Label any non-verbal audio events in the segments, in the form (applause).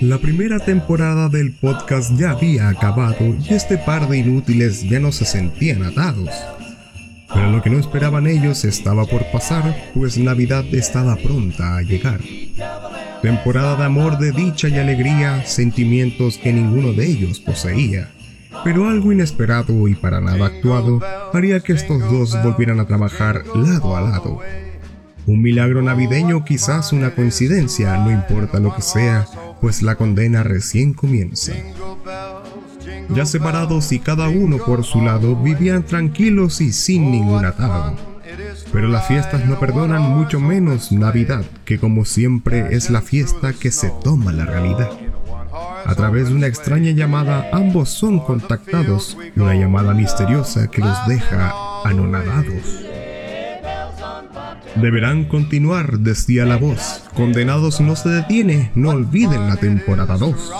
La primera temporada del podcast ya había acabado y este par de inútiles ya no se sentían atados. Pero lo que no esperaban ellos estaba por pasar, pues Navidad estaba pronta a llegar. Temporada de amor, de dicha y alegría, sentimientos que ninguno de ellos poseía. Pero algo inesperado y para nada actuado haría que estos dos volvieran a trabajar lado a lado. Un milagro navideño, quizás una coincidencia, no importa lo que sea, pues la condena recién comienza. Ya separados y cada uno por su lado, vivían tranquilos y sin ningún atado. Pero las fiestas no perdonan mucho menos Navidad, que como siempre es la fiesta que se toma la realidad. A través de una extraña llamada, ambos son contactados, una llamada misteriosa que los deja anonadados. Deberán continuar, decía la voz. Condenados no se detiene, no olviden la temporada 2.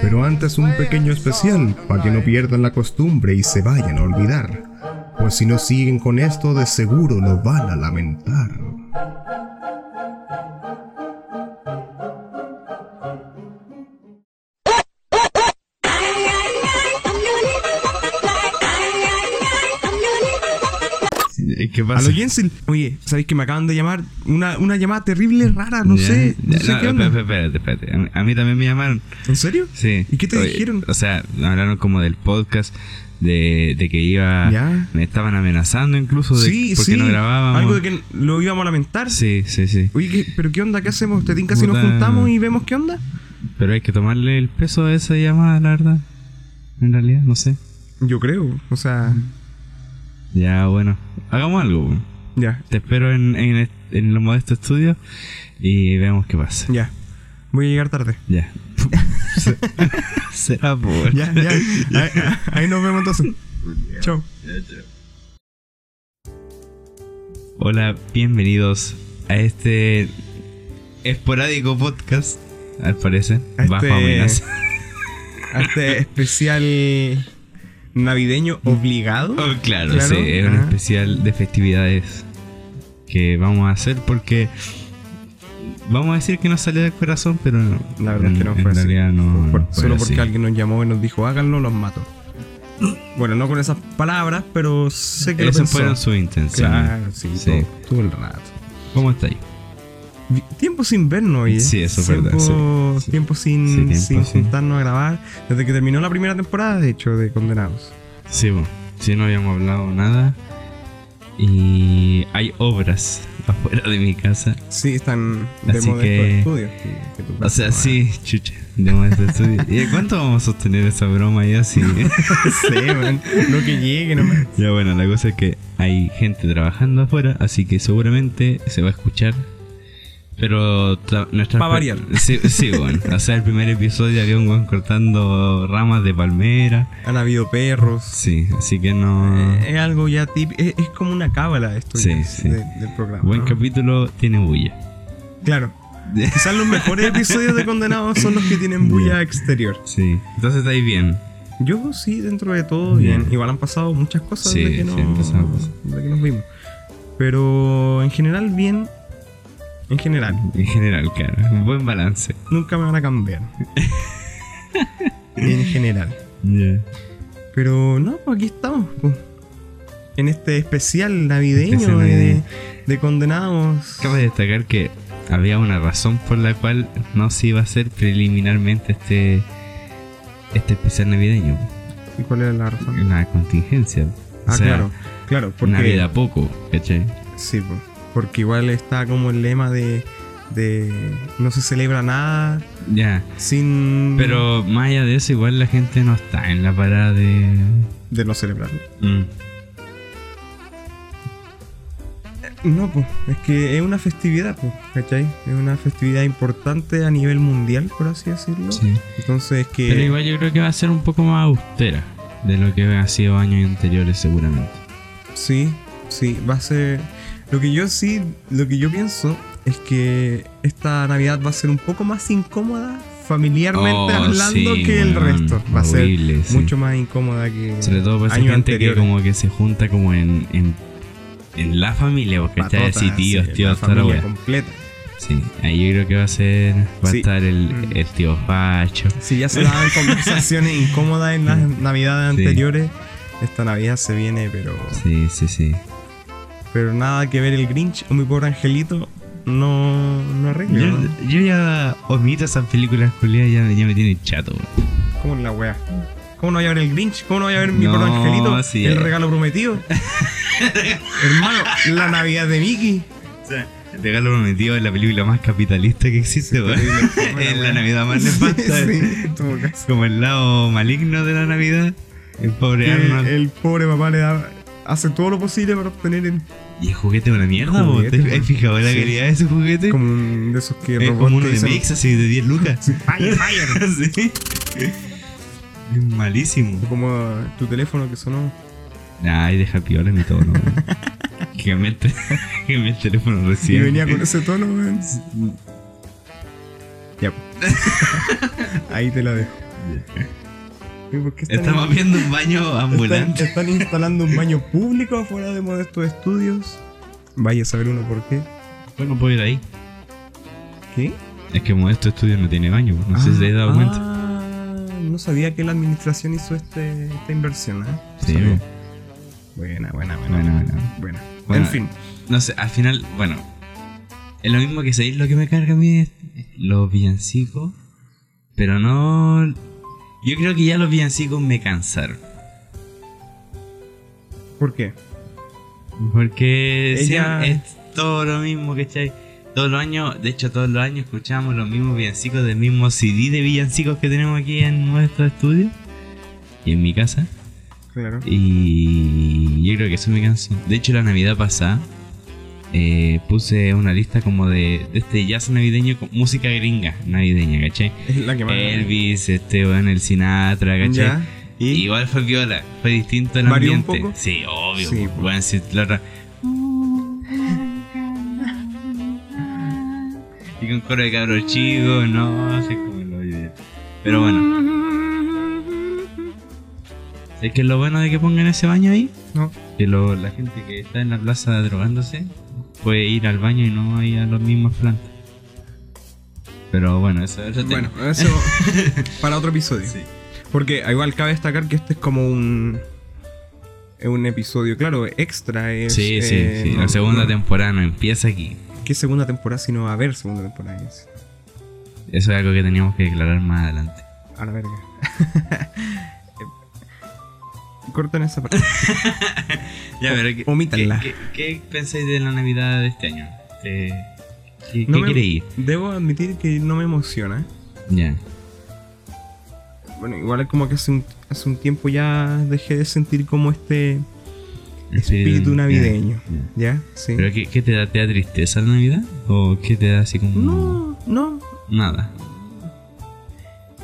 Pero antes un pequeño especial para que no pierdan la costumbre y se vayan a olvidar. Pues si no siguen con esto de seguro lo van a lamentar. ¿Qué A pasa? lo Jensen, oye, ¿sabéis que me acaban de llamar? Una, una llamada terrible, rara, no Ya, sé. No ya, sé no, qué onda. espérate, espérate, espérate. A mí, a mí también me llamaron. ¿En serio? Sí. ¿Y qué te Oye, dijeron? O sea, hablaron como del podcast, de, de que iba. Ya. Me estaban amenazando incluso de sí, porque sí. no grabábamos. Algo de que lo íbamos a lamentar. Sí, sí, sí. Oye, ¿qué- ¿pero qué onda? ¿Qué hacemos? ¿Te tinca si nos juntamos y vemos qué onda? Pero hay que tomarle el peso a esa llamada, la verdad. En realidad, no sé. Yo creo, o sea, Ya, bueno. Hagamos algo. ya, Te espero en, en, en los modestos estudios y veamos qué pasa. ya. Voy a llegar tarde. Ya. (laughs) (laughs) Será por. Ya, ya. (laughs) Ahí, ahí nos vemos entonces. Chao. Hola, bienvenidos a este esporádico podcast, al parecer, A bajo este- amenaza. A este especial navideño obligado. Oh, claro, Claro, sí, es un ah. especial de festividades que vamos a hacer porque vamos a decir que nos salió del corazón, pero La verdad es que no fue en así. realidad no. Por- no fue solo así. porque alguien nos llamó y nos dijo, háganlo, los mato. Bueno, no con esas palabras, pero sé que lo pensó. fueron sus intenciones. Claro, sí, Sí. Todo, todo el rato. ¿Cómo está ahí? Vi- Tiempo sin vernos, oye. Sí, eso es Tiempo- verdad, sí, sí. Tiempo sin, Sí, tiempo sin juntarnos a grabar. Desde que terminó la primera temporada, de hecho, de Condenados. Sí, bueno, sí, no habíamos hablado nada. Y hay obras (laughs) afuera de mi casa. Sí, están de Así que- tu O sea, no sí, chucha, de este estudio. ¿Y cuánto vamos a sostener esa broma ya (laughs) sí, man. Lo que llegue nomás. ya bueno, la cosa es que hay gente trabajando afuera, así que seguramente se va a escuchar. Pero tra- nuestra Pa' variar. Sí, sí, bueno. (laughs) O sea, el primer episodio había un weón cortando ramas de palmera. Han habido perros. Sí, así que no. Eh, es algo ya típico. Es, es como una cábala esto Sí, ya, sí. de- del programa. Buen ¿no? capítulo tiene bulla. Claro. (laughs) Quizás los mejores episodios de Condenados son los que tienen bulla exterior. Sí, entonces está ahí bien. Yo sí, dentro de todo, bien. Bien. Igual han pasado muchas cosas Sí, desde, que sí, cosas. desde que nos vimos. Pero en general, bien. En general, En general, claro. Un buen balance. nunca me van a cambiar. (laughs) en general. Pero no, pues aquí estamos. pues. En este especial navideño Especial de, navideño. de condenados. Cabe destacar que había una razón por la cual no se iba a hacer preliminarmente este este especial navideño. ¿Y cuál era la razón? Una contingencia. O Ah, sea, claro. Claro, porque. Navidad poco, ¿cachai? Sí, pues, porque igual está como el lema de, de no se celebra nada Ya. sin Pero más allá de eso, igual la gente no está en la parada de. de no celebrarlo. Mm. No, pues, es que es una festividad, pues, ¿cachai? Es una festividad importante a nivel mundial, por así decirlo. Sí. Entonces, que Pero igual yo creo que va a ser un poco más austera de lo que ha sido años anteriores, seguramente. sí, sí, va a ser. Lo que yo sí, lo que yo pienso es que esta Navidad va a ser un poco más incómoda, familiarmente Oh, hablando, sí, que el resto. Va a ser sí. mucho más incómoda que. Sobre todo para esa gente anteriores. que como que se junta como en, en, en la familia, porque está así tíos, sí, tíos, la familia completa. Sí, ahí yo creo que va a ser. Va a estar el, Mm. el tío Facho. Si ya se daban conversaciones (laughs) incómodas en las navidades anteriores, esta Navidad se viene, pero, Sí, sí, sí. Pero nada que ver el Grinch o mi pobre angelito no, no arregla. Yo, ¿no? yo ya omito esas películas culiadas, ya, ya me tienen chato. weón. ¿Cómo la wea? ¿Cómo no voy a ver el Grinch? ¿Cómo no voy a ver mi No, pobre angelito? sí, el eh. regalo prometido. (laughs) Hermano, la Navidad de Mickey. El regalo prometido es la película más capitalista que existe, terrible. (laughs) Es la Navidad más (laughs) nefasta. Sí. Como el lado maligno de la Navidad. El pobre Arnold. el pobre papá le da, hace todo lo posible para obtener el, Y el juguete es una mierda. Juguete, ¿Te has fijado en la Sí. calidad de ese juguete? como un de esos que es robots como uno de Mix, así de 10 lucas. Fire, fire. (laughs) sí. Es malísimo. Como tu teléfono que sonó. Ay, deja piola mi tono. weón. (laughs) que cambié el, (laughs) el teléfono Y recién. venía con ese tono, weón. Ya. Ahí te la dejo. Estamos en- viendo un baño ambulante. están instalando un baño público afuera de Modestos Estudios? Vaya a saber uno por qué. Bueno, puedo ir ahí. ¿Qué? Es que Modesto Estudio no tiene baño. No sé si te has dado Ah, cuenta. No sabía que la administración hizo este, esta inversión, ¿eh? Sí, Sabía. Buena, buena, buena. Bueno. Buena. Bueno, en fin. No sé, al final, bueno. Es lo mismo que seguir lo que me carga a mí es los villancicos. Pero no. Yo creo que ya los villancicos me cansaron. ¿Por qué? Porque Ella- es todo lo mismo, ¿cachai? Todos los años, de hecho todos los años escuchamos los mismos villancicos del mismo CD de villancicos que tenemos aquí en nuestro estudio y en mi casa. Claro. Y yo creo que eso me cansó. De hecho la Navidad pasada eh, puse una lista como de, de este jazz navideño con música gringa navideña, ¿cachai? Es la que más. Elvis, este, bueno, el Sinatra, ¿cachai? Ya. ¿Y? Igual fue viola, fue distinto el ¿Varió un ambiente. poco? Sí, obvio. Sí, bueno, la otra- Y con coro de cabros chicos, no, sé cómo lo olvidé. Pero bueno. Es que lo bueno de que pongan ese baño ahí, No. que lo- la gente que está en la plaza drogándose puede ir al baño y no ir a las mismas plantas. Pero bueno, eso es otro tema. Bueno, eso (laughs) para otro episodio. Sí. Porque igual cabe destacar que este es como un. Es un episodio, claro, extra. Es, Sí, sí, eh, sí. no- La segunda no- temporada no empieza aquí. ¿Qué segunda temporada si no va a haber segunda temporada? Es- Eso es algo que teníamos que declarar más adelante. A la verga. (laughs) Corten esa parte. (laughs) Ya, O- pero ¿qué, omítanla. ¿qué, qué, qué pensáis de la Navidad de este año? Eh, ¿Qué, No qué me- creí? Debo admitir que no me emociona. Ya. Bueno, igual es como que hace un, hace un tiempo ya dejé de sentir como este espíritu ya, navideño. ya. ¿Ya? Sí. ¿Pero qué, qué te da? ¿Te da tristeza la Navidad? ¿O qué te da así como.? No, no. Nada.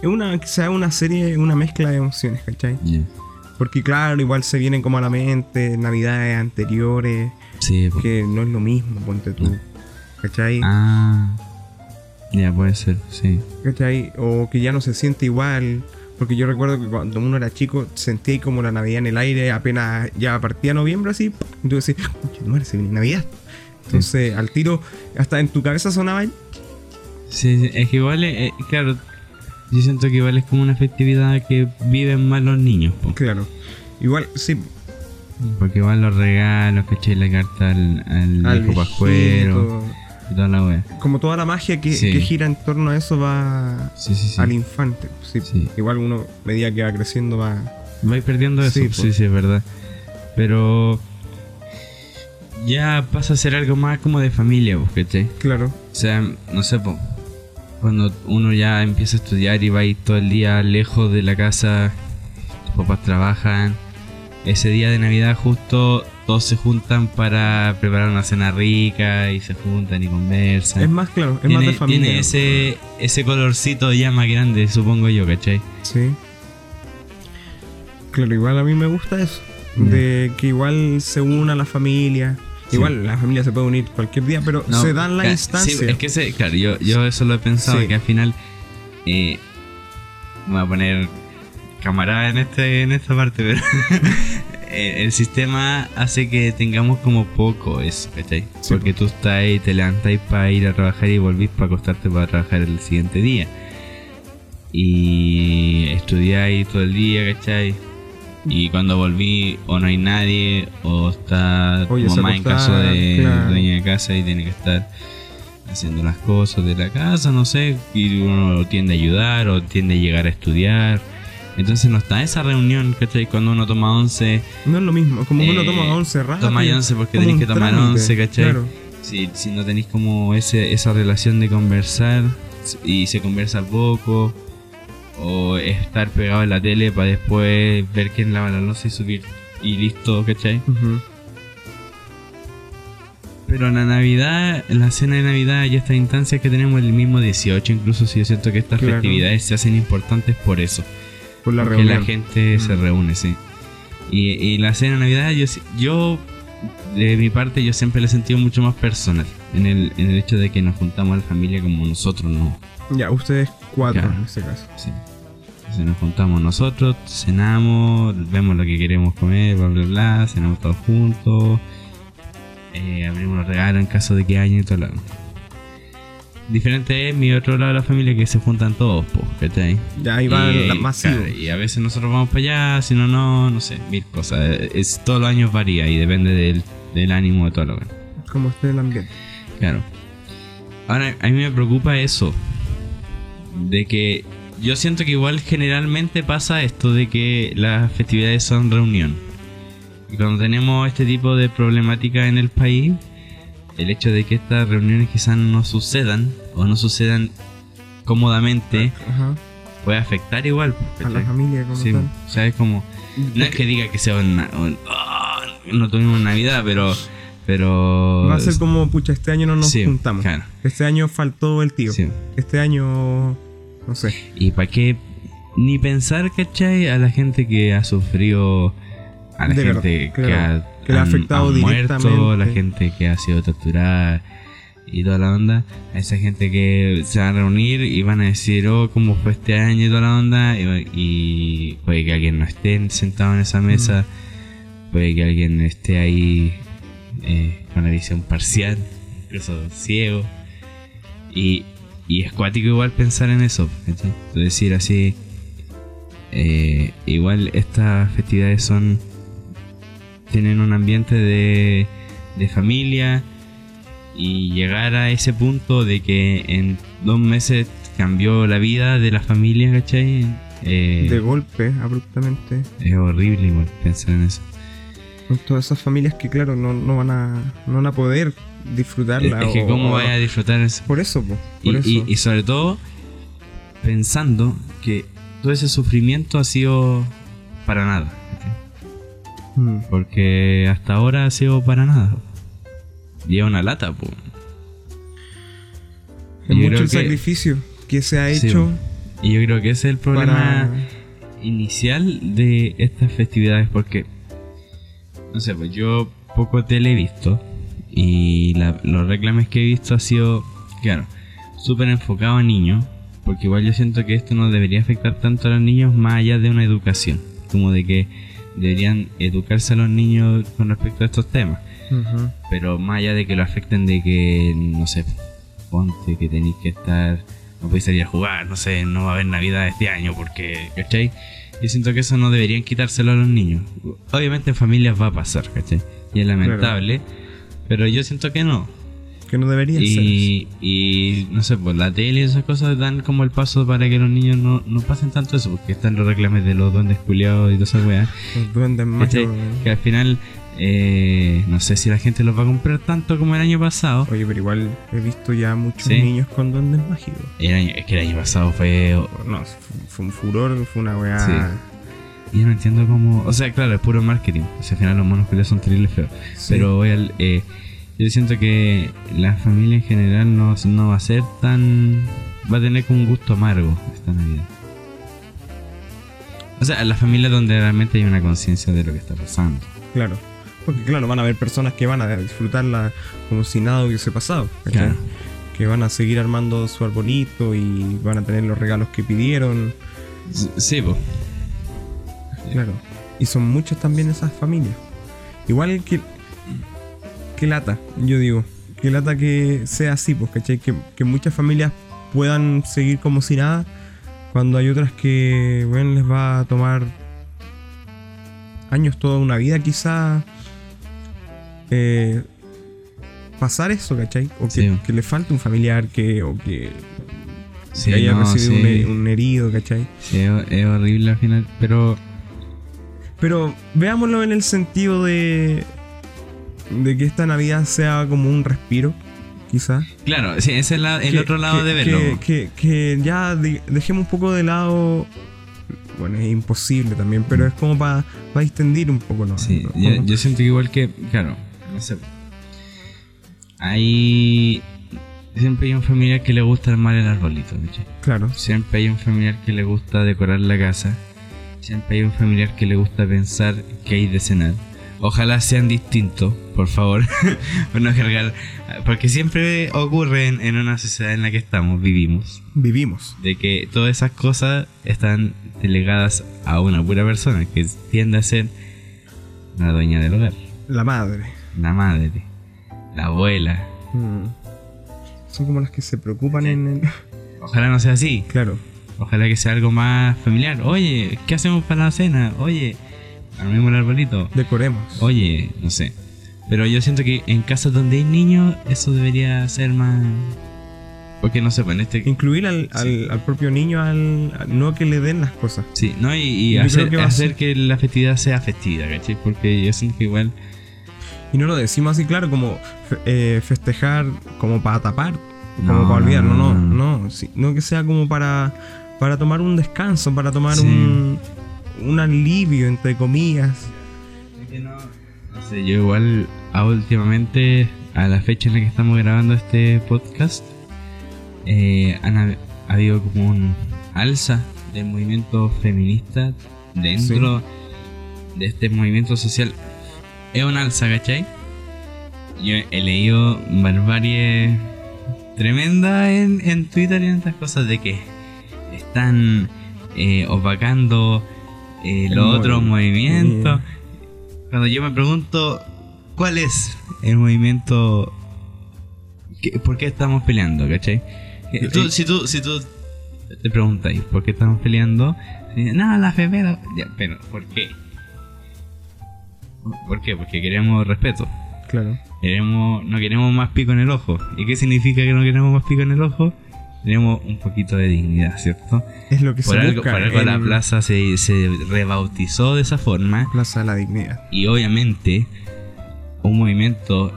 Es una, sea una serie, una mezcla de emociones, ¿cachai? Ya. Porque claro, igual se vienen como a la mente navidades anteriores, Sí, que no es lo mismo, ponte tú. ¿Cachai? Ah. Ya, puede ser, sí. ¿Cachai? O que ya no se siente igual. Porque yo recuerdo que cuando uno era chico sentía como la Navidad en el aire, apenas ya partía noviembre así. Y tú decías, "Concha tu madre, se viene Navidad. Entonces, al tiro, hasta en tu cabeza sonaba el- Sí, sí, es que igual, es- eh, claro. Yo siento que igual es como una festividad que viven más los niños, po. Claro. Igual, sí, Porque igual los regalos, ¿cachai? La carta al, al, al viejo pascuero y toda la wea. Como toda la magia que, Sí. que gira en torno a eso va Sí, sí, al infante. Sí. Sí. Igual uno, a medida que va creciendo, va. Vais perdiendo eso, Sí, sí, es verdad. Pero ya pasa a ser algo más como de familia, ¿cachai? Claro. O sea, no sé, po, cuando uno ya empieza a estudiar y va a ir todo el día lejos de la casa, tus papás trabajan, ese día de Navidad justo todos se juntan para preparar una cena rica y se juntan y conversan. Es más, claro, es tiene, más de familia. tiene ese, ese colorcito ya más grande, supongo yo, ¿cachai? Sí. Claro, igual a mí me gusta eso. Mm. De que igual se una la familia. Igual la familia se puede unir cualquier día, pero No, se dan la instancia. sí, es que se, claro, yo, yo eso lo he pensado, Sí. que al final eh, me voy a poner camarada en este en esta parte, pero (laughs) eh, el sistema hace que tengamos como poco eso, ¿cachai? Sí, Porque tú estás ahí, te levantas para ir a trabajar y volvís para acostarte para trabajar el siguiente día. Y estudiáis todo el día, ¿cachai? Y cuando volví, o no hay nadie, o está tu O ya se mamá en caso de claro. dueña de casa y tiene que estar haciendo las cosas de la casa, no sé, y uno tiende a ayudar o tiende a llegar a estudiar. Entonces no está esa reunión, ¿cachai? Cuando uno toma once, No es lo mismo, como uno Eh, toma 11 rápido. tomáis once porque como tenéis un que tomar trámite, once, ¿cachai? Claro. si, si no tenéis como ese, esa relación de conversar y se conversa poco, o estar pegado en la tele para después ver quién lava la loza y subir y listo, ¿cachai? Ujú. Pero la Navidad, la cena de Navidad y estas instancias que tenemos el mismo 18, incluso si yo siento que estas Claro. festividades se hacen importantes por eso. Por la reunión. la gente se Mm. reúne, sí. Y, y la cena de Navidad, yo, si- yo, de mi parte, yo siempre la he sentido mucho más personal. En el, en el hecho de que nos juntamos a la familia como nosotros, ¿no? Ya, ustedes cuatro Claro. en este caso. Sí. Entonces nos juntamos nosotros, cenamos, vemos lo que queremos comer, bla, bla, bla, cenamos todos juntos, eh, abrimos los regalos en caso de que haya y todo lo Diferente es mi otro lado de la familia que se juntan todos, pues, ¿cachai? Ya ahí va y, masivo. claro, y a veces nosotros vamos para allá, si no, no, no sé, mil cosas. Es, todos los años varía y depende del, del ánimo de todo lo Como esté el ambiente. Claro. Ahora, a mí me preocupa eso. De que yo siento que igual generalmente pasa esto de que las festividades son reunión. Y cuando tenemos este tipo de problemática en el país, el hecho de que estas reuniones quizás no sucedan o no sucedan cómodamente Ajá. puede afectar igual. A la familia como Sí, tal. o sea, es como... No es que diga que sea una... un- "Ah, no tuvimos Navidad, pero... Pero... Va a ser como, pucha, este año no nos Sí, juntamos. claro. Este año faltó el tío. Sí. Este año, no sé. Y para qué ni pensar, ¿cachai? A la gente que ha sufrido, a la De gente que, claro. ha, Que le ha afectado han muerto, la gente que ha sido torturada y toda la onda. A esa gente que se va a reunir y van a decir, oh, cómo fue este año y toda la onda. Y, y puede que alguien no esté sentado en esa mesa, puede que alguien esté ahí eh, con la visión parcial, incluso ciego. Y, y es cuático igual pensar en eso, ¿cachai? Decir así, eh, igual estas festividades son, tienen un ambiente de, de familia y llegar a ese punto de que en dos meses cambió la vida de la familia, ¿cachai? Eh, De golpe, abruptamente. es horrible igual pensar en eso. Con todas esas familias que, claro, no, no van a no van a poder disfrutarla. es que o- cómo vaya a disfrutar eso. Por eso, po, Y, por eso. y- y sobre todo pensando que todo ese sufrimiento ha sido para nada. ¿cachai? Mm. Porque hasta ahora ha sido para nada. Lleva una lata, pues. Es Yo mucho el que- sacrificio que se ha Sí, hecho Y yo creo que ese es el problema para. inicial de estas festividades. Porque, no sé, pues yo poco tele he visto. Y la- los reclames que he visto ha sido, claro, súper enfocado a niños. Porque igual yo siento que esto no debería afectar tanto a los niños más allá de una educación. Como de que deberían educarse a los niños con respecto a estos temas. Pero más allá de que lo afecten de que, no sé, ponte que tenéis que estar, no podéis salir a jugar, no sé, no va a haber Navidad este año porque, ¿cachai? Yo siento que eso no deberían quitárselo a los niños. Obviamente en familias va a pasar, ¿cachai? Y es lamentable, pero yo siento que no. Que no debería ser. Y, y no sé, pues la tele y esas cosas dan como el paso para que los niños no, no pasen tanto eso, porque están los reclames de los duendes culiados y todas esas weas. Los duendes mágicos. Que al final, eh, no sé si la gente los va a comprar tanto como el año pasado. Oye, pero igual he visto ya muchos Sí. niños con duendes mágicos. El año- es que el año pasado fue. No, fue, fue un furor, fue una weá. Sí. Yo no entiendo cómo. O sea, claro, es puro marketing. O sea, al final los monos culiados son terribles feos. Sí. Pero voy al, eh, yo siento que la familia en general no, no va a ser tan. Va a tener como un gusto amargo esta Navidad. O sea, la familia donde realmente hay una conciencia de lo que está pasando. Claro. Porque claro, van a haber personas que van a disfrutarla como si nada hubiese pasado. Claro. Que van a seguir armando su arbolito y van a tener los regalos que pidieron. Sí, pues. Claro. Y son muchas también esas familias. Igual que. Que lata, yo digo. Que lata que sea así, pues, ¿cachai? Que, que muchas familias puedan seguir como si nada. Cuando hay otras que, bueno, les va a tomar años, toda una vida quizá. eh, pasar eso, ¿cachai? O que, Sí. que le falte un familiar que, o que, Sí, que haya no, recibido un sí. he- un herido, ¿cachai? Sí, es horrible al final, pero Pero veámoslo en el sentido de. de que esta Navidad sea como un respiro, quizás. claro, sí, ese es la- el Que- otro lado que- de verlo. Que, que- ya de- dejemos un poco de lado. Bueno, es imposible también, pero es como para extender un poco, ¿no? Sí, Como- yo, yo siento que igual que, claro, no sé. Hay. Siempre hay un familiar que le gusta armar el arbolito, ¿cachai? Claro. Siempre hay un familiar que le gusta decorar la casa. Siempre hay un familiar que le gusta pensar que hay de cenar. Ojalá sean distintos, por favor. (laughs) por no cargar. Porque siempre ocurre en, en una sociedad en la que estamos, vivimos. Vivimos. De que todas esas cosas están delegadas a una pura persona que tiende a ser la dueña del hogar, La madre. la madre, la abuela. Mm. Son como las que se preocupan en el. Ojalá no sea así. Claro. Ojalá que sea algo más familiar. Oye, ¿qué hacemos para la cena? Oye, armemos el arbolito. Decoremos. Oye, no sé. Pero yo siento que en casas donde hay niños, eso debería ser más. Porque no sé, pues en este. Incluir al, al, al propio niño, al, al- no que le den las cosas. Sí, ¿no? Y, y hacer, que hacer que la festividad sea festividad, ¿cachai? Porque yo siento que igual. Y no lo decimos así, claro, como eh, festejar como para tapar, como No, para olvidarlo, no, no, no, no. sí, no que sea como para, para tomar un descanso, para tomar Sí. un, un alivio, entre comillas. No sé, yo igual a últimamente, a la fecha en la que estamos grabando este podcast, eh, han ha habido como un alza del movimiento feminista dentro de este movimiento social. Es un alza, ¿cachai? Yo he leído barbarie tremenda en, en Twitter y en estas cosas de que están eh, opacando eh, los otros movi- movimientos. Cuando yo me pregunto cuál es el movimiento, que- por qué estamos peleando, ¿cachai? Eh, tú- si, tú, si tú te preguntas por qué estamos peleando, no, la ya, pero ¿por qué? ¿Por qué? Porque queremos respeto. Claro. Queremos, no queremos más pico en el ojo. ¿Y qué significa que no queremos más pico en el ojo? Tenemos un poquito de dignidad, ¿cierto? Es lo que Por se algo, busca por algo la plaza se, se rebautizó de esa forma. Plaza de la Dignidad. Y obviamente, un movimiento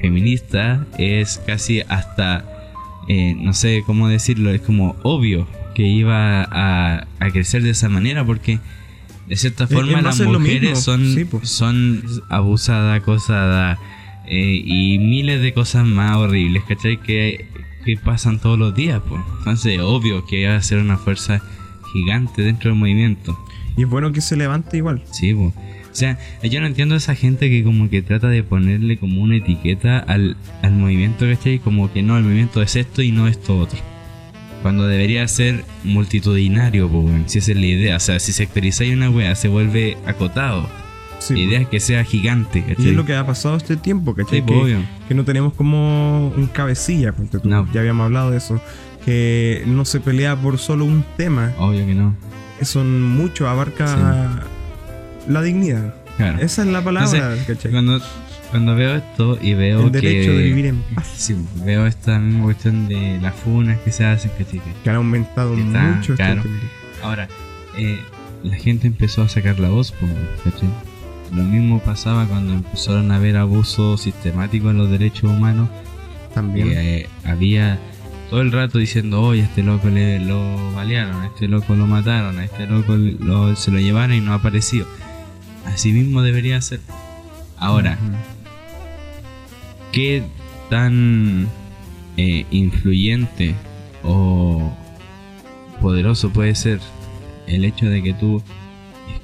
feminista es casi hasta, eh, no sé cómo decirlo, es como obvio que iba a, a crecer de esa manera porque de cierta forma las mujeres son, sí, pues. son abusadas, acosadas eh, y miles de cosas más horribles, ¿cachai? Que, que pasan todos los días, pues. Entonces, obvio que va a ser una fuerza gigante dentro del movimiento. Y es bueno que se levante igual. Sí, po. o sea, yo no entiendo a esa gente que como que trata de ponerle como una etiqueta al, al movimiento, ¿cachai? Como que no, el movimiento es esto y no esto otro. Cuando debería ser multitudinario, weón, si esa es la idea. O sea, si sectorizáis una wea, se vuelve acotado. Sí, la idea es que sea gigante, ¿cachai? Y es lo que ha pasado este tiempo, ¿cachai? Sí, po, que, obvio. que no tenemos como un cabecilla, ponte tú. No. ya habíamos hablado de eso. Que no se pelea por solo un tema. Obvio que no. Son mucho, abarca la dignidad. Claro. Esa es la palabra, Entonces, ¿cachai? Cuando, cuando veo esto y veo El derecho que... de vivir en paz. Sí, veo esta misma cuestión de las funas que se hacen, ¿cachai? Que han aumentado Que mucho este claro. Ahora, eh, la gente empezó a sacar la voz, po, ¿cachai? Lo mismo pasaba cuando empezaron a haber abusos sistemáticos en los derechos humanos. También. Que, eh, había todo el rato diciendo, oye, a este loco le, lo balearon, a este loco lo mataron, a este loco lo- se lo llevaron y no ha aparecido. Así mismo debería ser. Ahora. ¿qué tan eh, influyente o poderoso puede ser el hecho de que tú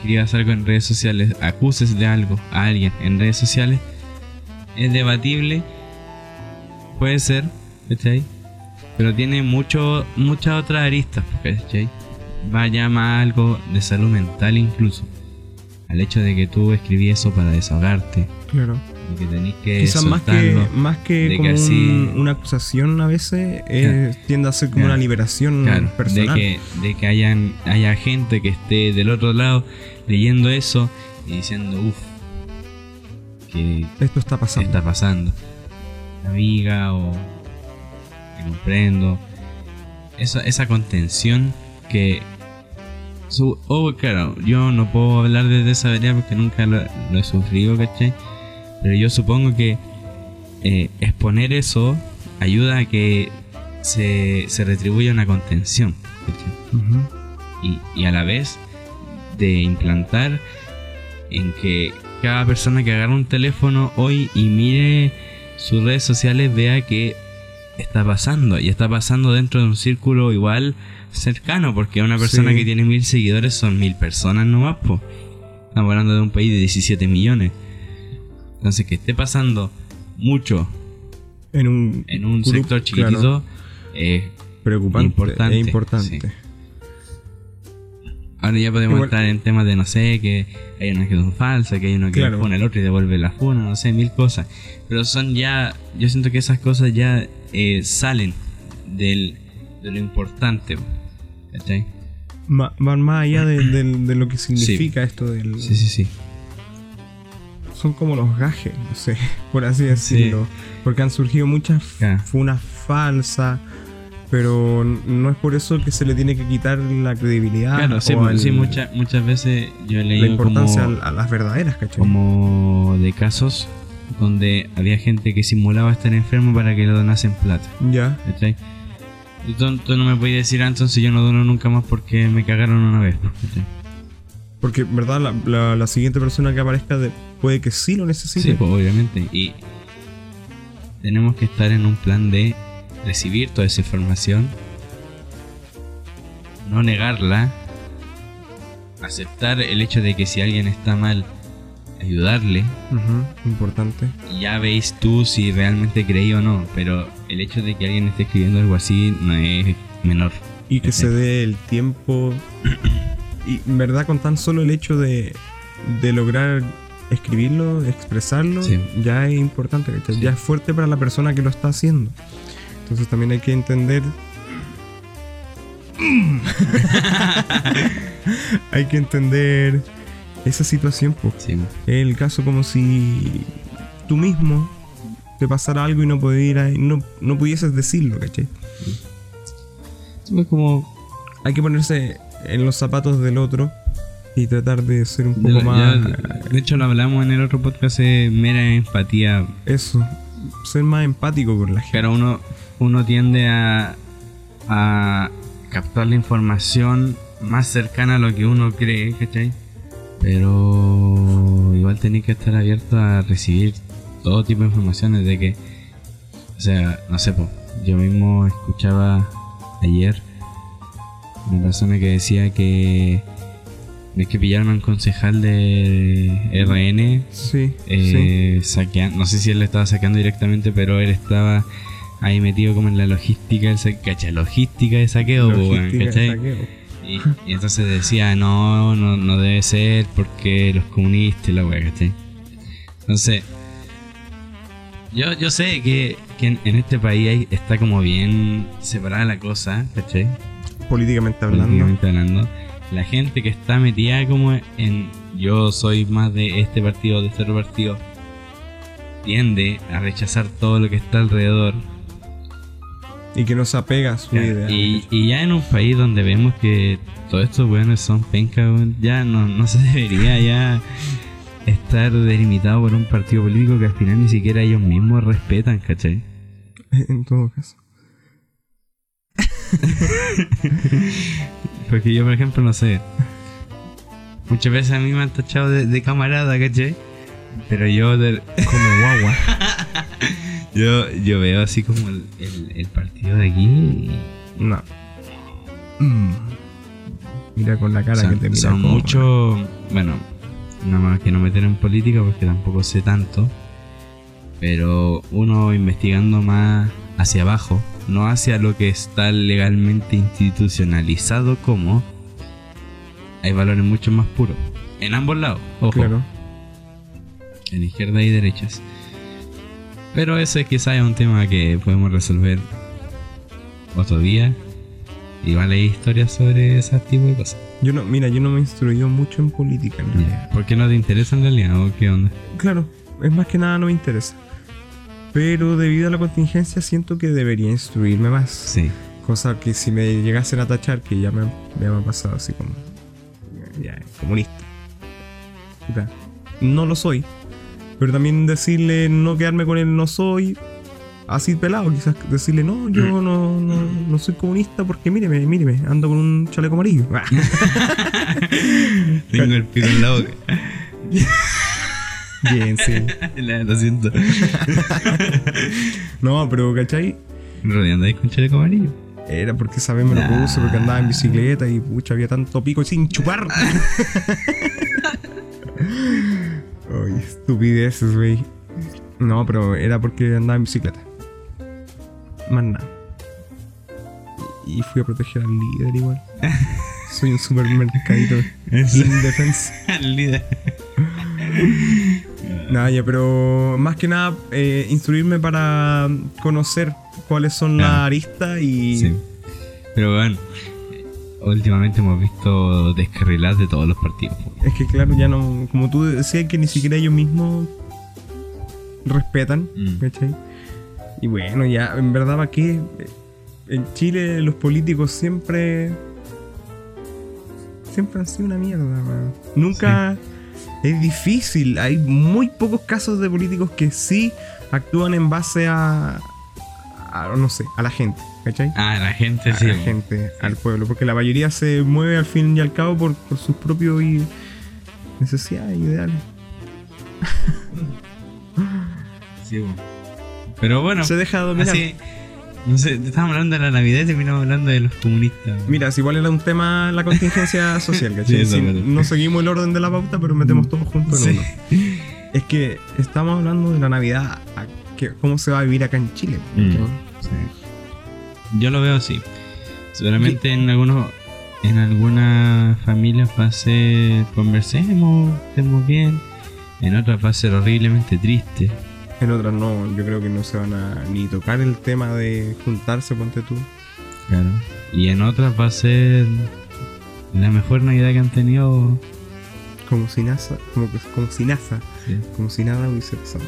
escribas algo en redes sociales, acuses de algo a alguien en redes sociales? Es debatible, puede ser, ¿cachai? Pero tiene mucho, muchas otras aristas, ¿cachai? Vaya más algo de salud mental incluso. al hecho de que tú escribí eso para desahogarte Claro. y que tenés que Quizás más que, más que de que como un- así- una acusación a veces, eh, tiende a ser como Claro. una liberación Claro, de personal. que, de que hayan, haya gente que esté del otro lado leyendo eso y diciendo, uff, que Esto está pasando. está pasando. Amiga o te comprendo. Esa, esa contención que... Su, oh, claro, yo no puedo hablar desde esa vereda porque nunca lo, lo he sufrido, ¿cachai? Pero yo supongo que eh, exponer eso ayuda a que se, se retribuya una contención, y, y a la vez de implantar en que cada persona que agarra un teléfono hoy y mire sus redes sociales vea que está pasando y está pasando dentro de un círculo igual cercano porque una persona Sí. que tiene mil seguidores son mil personas nomás po. estamos hablando de un país de 17 millones entonces que esté pasando mucho En un, en un grupo, sector claro, chiquitito eh, preocupante. importante, Es importante. sí. Ahora ya podemos Igual- entrar en temas de, no sé, que hay unas que son falsas, que hay uno que Claro. pone el otro y devuelve la funa, no sé, mil cosas. Pero son ya, yo siento que esas cosas ya eh, salen del, de lo importante. ¿Cachai? Ma- van más allá de, lo que significa esto del. Sí, sí, sí. Son como los gajes, no sé, (laughs) por así decirlo. Porque han surgido muchas funas falsas. Pero no es por eso que se le tiene que quitar la credibilidad. claro, sí, pues, sí, muchas, muchas veces yo he la importancia como, a, las verdaderas, ¿cachai? como de casos donde había gente que simulaba estar enfermo para que le donasen plata. Ya. ¿Cachai? Tú, tú no me puedes decir, ah, entonces yo no dono nunca más porque me cagaron una vez. ¿cachai? Porque, ¿verdad? La, la- la siguiente persona que aparezca de- puede que sí lo necesite. Sí, pues obviamente. Y tenemos que estar en un plan de recibir toda esa información, no negarla, aceptar el hecho de que si alguien está mal, ayudarle. Importante. Ya veis tú si realmente creí o no, pero el hecho de que alguien esté escribiendo algo así no es menor. Y que se dé el tiempo. (clears throat) Y, en verdad, con tan solo el hecho de, de lograr escribirlo, expresarlo, Sí. ya es importante. Ya es fuerte para la persona que lo está haciendo. Entonces también hay que entender. (laughs) hay que entender esa situación, pues. Sí, Es el caso como si tú mismo te pasara algo y no pudieras, no, no pudieses decirlo, ¿cachai? es como Hay que ponerse en los zapatos del otro y tratar de ser un poco más ya- de hecho, lo hablamos en el otro podcast de mera empatía. eso, ser más empático con la gente. Pero uno, uno tiende a, a captar la información más cercana a lo que uno cree, ¿cachai? Pero igual tenéis que estar abierto a recibir todo tipo de informaciones de que, o sea, no sé, po, yo mismo escuchaba ayer una persona que decía que es que pillaron a un concejal de RN Sí, sí. eh, saquean- no sé si él le estaba sacando directamente, pero él estaba ahí metido como en la logística, del sa- ¿cachai? Logística de saqueo, weón, Logística saqueo. Y, y entonces decía, no, no, no debe ser porque los comunistas y la weá, ¿cachai? Entonces, yo, yo sé que, que en, en este país hay- está como bien separada la cosa, ¿cachai? Políticamente hablando. políticamente hablando, la gente que está metida como en yo soy más de este partido, de este otro partido, tiende a rechazar todo lo que está alrededor. Y que no se apega a su idea. Y, y ya en un país donde vemos que todos estos weones son pencas, ya no, no se (laughs) debería ya estar delimitado por un partido político que al final ni siquiera ellos mismos respetan, ¿cachai? (laughs) En todo caso. (laughs) Porque yo, por ejemplo, no sé. Muchas veces a mí me han tachado de, de camarada, ¿cachai? Pero yo, de- Como guagua. Yo, yo veo así como el, el- el partido de aquí. y No. Mm. Mira con la cara son, que te mira. son como- mucho. Bueno, nada más que no meter en política porque tampoco sé tanto. Pero uno investigando más hacia abajo, no hacia lo que está legalmente institucionalizado como, hay valores mucho más puros. En ambos lados, ojo. Claro. En izquierda y derechas. Pero ese quizás es un tema que podemos resolver otro día. Igual hay historias sobre ese tipo de cosas. Yo no, mira, yo no me instruyo mucho en política. ¿Por qué no te interesa en realidad o qué onda? Claro, es más que nada no me interesa. Pero debido a la contingencia siento que debería instruirme más. Sí. Cosa que si me llegasen a tachar, que ya me, ya me ha pasado así como. Ya, comunista. Puta, No lo soy. Pero también decirle no quedarme con el no soy. Así pelado, quizás decirle no, yo no, no, no soy comunista porque míreme, míreme, ando con un chaleco amarillo. (laughs) (laughs) Tengo el pico en la boca. (laughs) Bien, sí. Lo siento. No, pero ¿cachai? Rodeando ahí con chaleco amarillo. Era porque esa vez me lo puse, porque andaba en bicicleta y pucha, había tanto pico sin chupar. Estupideces, güey. No, pero era porque andaba en bicicleta. Más nada. Y fui a proteger al líder igual. (laughs) Soy un supermercadito Eso. indefenso. El (laughs) líder. (laughs) Nada, ya, pero más que nada, eh, instruirme para conocer cuáles son las Ah. aristas y. Sí. Pero bueno, últimamente hemos visto descarrilar de todos los partidos. Es que claro, ya no. Como tú decías que ni siquiera ellos mismos respetan, Mm. ¿cachai? Y bueno, ya, en verdad, ¿para qué? En Chile los políticos siempre. Siempre han sido una mierda, weón. Nunca. Es difícil. Hay muy pocos casos de políticos que sí actúan en base a. a no sé, a la gente, ¿cachai? Ah, la gente a sí. la gente, al pueblo, porque la mayoría se mueve al fin y al cabo por, por sus propios i- necesidades, ideales. (laughs) Sí, bueno. Pero bueno, se deja dominar. así. No sé, estábamos hablando de la Navidad y terminamos hablando de los comunistas. Mira, si igual era un tema la contingencia (laughs) social, ¿cachai? Sí, verdad. no seguimos el orden de la pauta, pero metemos todos juntos en Sí. uno. Es que estamos hablando de la Navidad, a que- cómo se va a vivir acá en Chile. Mm. Sí. Yo lo veo así. Seguramente en algunos en algunas familias va a ser conversemos, estemos bien. En otras va a ser horriblemente triste. En otras no, yo creo que no se van a ni tocar el tema de juntarse, ponte tú. Claro. Y en otras va a ser la mejor Navidad que han tenido. Como si nada, como, que- como si nada, Sí. como si nada hubiese pasado.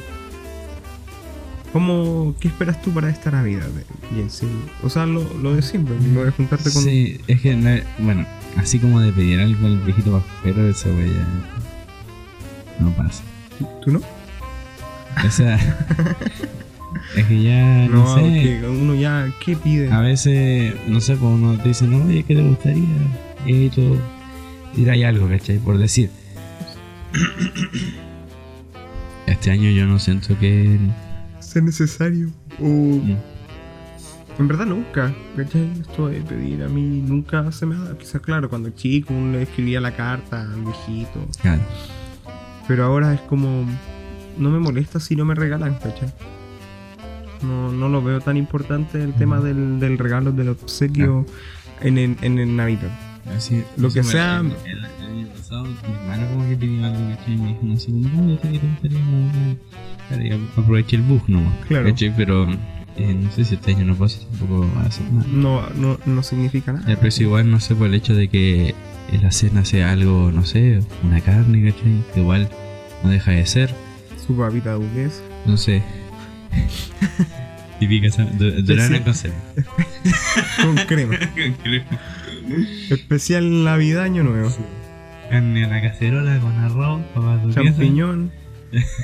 ¿Cómo, ¿Qué esperas tú para esta Navidad? Y en sí, o sea, lo, lo de siempre, lo de juntarte con... Sí, es que, bueno, así como de pedir algo al viejito pascuero, esa wea ya no pasa. ¿Tú no? O sea, (laughs) es que ya, no, No, sé, que uno ya, ¿qué pide? a veces, no sé, pues uno te dice, no, oye, ¿qué te gustaría? Y tú dirás algo, ¿cachai? Por decir. (coughs) Este año yo no siento que... Ser necesario. O... Mm, En verdad nunca, ¿cachai? Esto de pedir a mí nunca se me dado. Quizás, claro, cuando chico uno le escribía la carta al viejito. Claro. Pero ahora es como... No me molesta si no me regalan, ¿cachai? No, no lo veo tan importante el tema del, del regalo, del obsequio en, el, en el Navidad. Así, Lo que sea- El, el- el año pasado, mi hermano como que pidió algo, ¿cachai? Me dijo, no sé, como, no, yo te te gustaría, no, no". Claro, y aproveché el bug nomás. Claro. Pero eh, no sé si este año no pasa, tampoco va a hacer nada. No, no, no significa nada. El precio igual, no sé, por el hecho de que la cena sea algo, no sé, una carne, ¿cachai? Que igual no deja de ser, Su papita duquesa. no sé. (laughs) Típica durana Sí. (laughs) con cena. (laughs) Con crema. Especial Navidad, Año Nuevo. Carne a la cacerola con arroz, duquesas. Champiñón.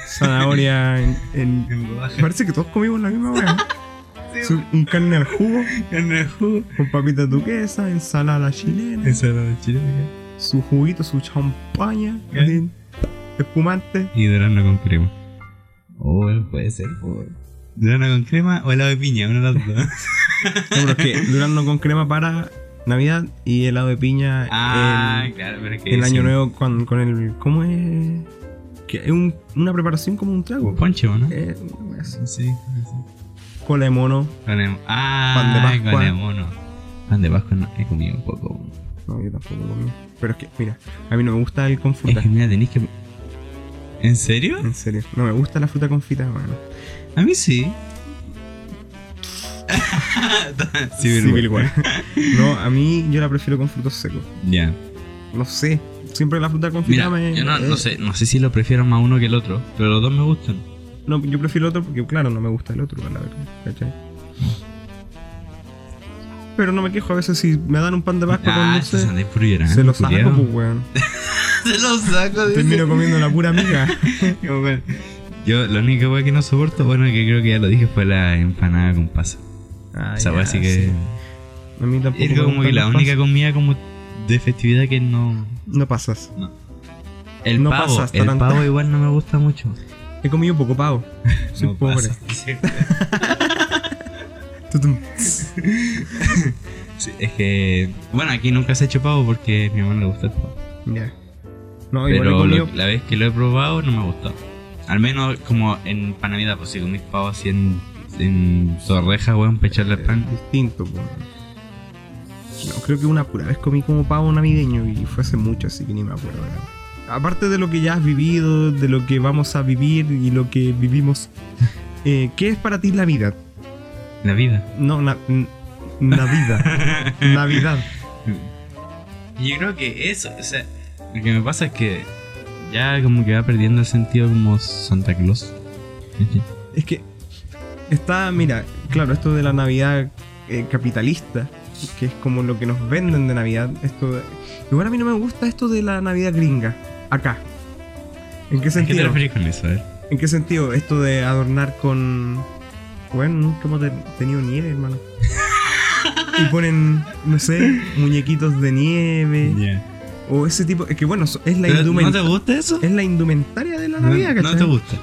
Zanahoria en, en- en rodajas. Parece que todos comimos la misma weá. Un carne al jugo, Carne de jugo. con papitas duquesa, ensalada chilena, Esa era de chile. su juguito, su champaña, espumante. Y durazno con crema. Oh, puede ser. Durazno con crema o helado de piña, uno de los dos. No, pero es que durazno con crema para Navidad y helado de piña ah, el, claro, pero es que el año sí. nuevo con, con el. ¿Cómo es? Que es un- una preparación como un trago. Ponche, ¿o ¿no? Eh. Sí, sí. Cola de mono. Con el- ah, Pan de Pascua. mono. Pan de Pascua no, he comido un poco. No, yo tampoco comí. Pero es que, mira, a mí no me gusta el con Es que mira, tenéis que. ¿En serio? En serio. No me gusta la fruta confitada, mano. A mí sí. (laughs) Civil War. No, a mí yo la prefiero con frutos secos. Ya. No sé. Siempre la fruta Mira, confitada me. yo no, no sé, no sé si lo prefiero más uno que el otro, pero los dos me gustan. No, yo prefiero el otro porque, claro, no me gusta el otro, la verdad. ¿Cachai? Pero no me quejo a veces si me dan un pan de Pascua con Ah, dulce. se Se lo saco, pues, weón. (laughs) Se lo saco, dice. Termino comiendo la pura miga. (laughs) Yo, la única weá que no soporto, bueno, que creo que ya lo dije, fue la empanada con pasa. Ah, Esa ya, weá sí que. sí. A mí tampoco. Es como que la única comida como de festividad que no. No pasas. El No pavo, pasas, el taranta. pavo igual no me gusta mucho. He comido poco pavo. (laughs) Soy No pobre. (laughs) Sí, es que. Bueno, aquí nunca se ha hecho pavo porque a mi mamá le gusta el pavo. Ya. No, igual he Pero comido. lo- la vez que lo he probado no me ha gustado. Al menos como en pan Navidad, pues si comís pavo así en, en torreja, weón, para echarle pan. distinto, po. No, creo que una pura vez comí como pavo navideño y fue hace mucho, así que ni me acuerdo. Aparte de lo que ya has vivido, de lo que vamos a vivir y lo que vivimos, (laughs) eh, ¿qué es para ti la vida? La vida. No, na- Navidad. (laughs) Navidad. Yo creo que eso, o sea, lo que me pasa es que ya como que va perdiendo el sentido como Santa Claus. Es que está, mira, claro, esto de la Navidad eh, capitalista, que es como lo que nos venden de Navidad, esto de- Igual a mí no me gusta esto de la Navidad gringa, acá. ¿En qué ¿A qué te sentido? refieres con eso? ¿En qué sentido? Esto de adornar con... Bueno, nunca hemos te- tenido nieve, hermano. (laughs) y ponen, no sé, muñequitos de nieve. O ese tipo... Es que bueno, es la, Pero, indumen- ¿No te gusta eso? es la indumentaria de la No, Navidad, no ¿cachai? te gusta.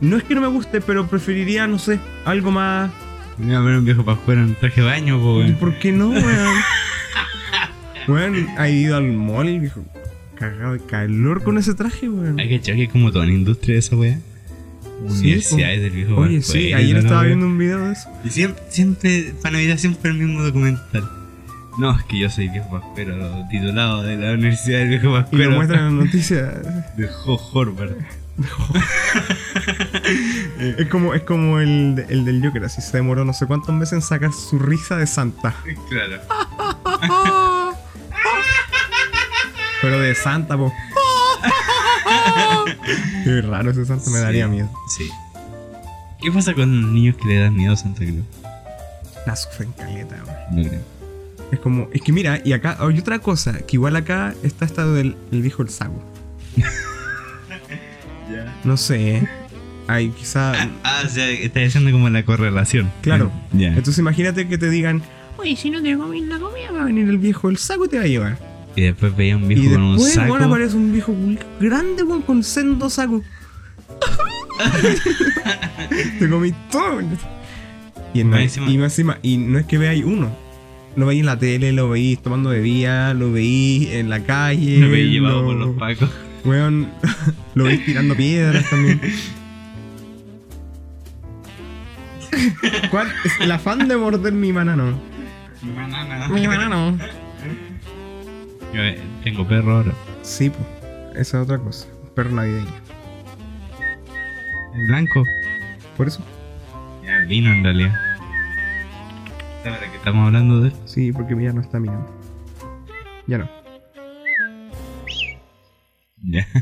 No es que no me guste, pero preferiría, no sé, algo más... Mira, a ver un viejo pascuero en traje de baño, po, weón. ¿Por qué no, weón? (laughs) weón, ha ido al mall, viejo. Cagado de calor con ese traje, weón. Hay que echar que es como toda la industria de esa weá. Sí, Universidades del viejo Oye, sí, ayer la estaba viendo un video de eso. Y siempre, siempre, para Navidad siempre el mismo documental. No, es que yo soy viejo pascuero, titulado de la Universidad del Viejo Y Pascuero lo muestran en la (laughs) noticia. de Ho Horvath. (laughs) Es como, es como el, el del Joker, así se demoró no sé cuántos meses en sacar su risa de Santa. Claro. (laughs) Pero de Santa, po. (laughs) Qué raro ese Santa, me Sí, daría miedo. Sí. ¿Qué pasa con los niños que le dan miedo a Santa Claus? La sufren caleta. No creo. Es como, es que mira, y acá hay otra cosa, que igual acá está esta del el viejo el saco. (laughs) No sé, ¿eh? Quizá. Ah, o sea, estás haciendo como la correlación. Claro. Ya. Entonces imagínate que te digan, oye, si no te comes la comida, va a venir el viejo el saco y te va a llevar. Y después veía un Y viejo con un saco. bueno, aparece un viejo grande, weón, con sendo saco. (laughs) te comí todo. Y, en y más encima, y no es que veáis uno. Lo veis en la tele, lo veis tomando bebida, lo veis en la calle. Me había llevado lo- por los pacos. Weón, (laughs) lo veis tirando piedras también. (laughs) ¿Cuál es el afán de morder mi banano? Mi banano. Yo, eh, tengo perro ahora. Sí, pues, esa es otra cosa. Perro navideño. El blanco. Por eso. Ya vino en realidad. ¿Sabes de qué estamos hablando de él? Sí, porque ya no está mirando. Ya no. Ya. (laughs)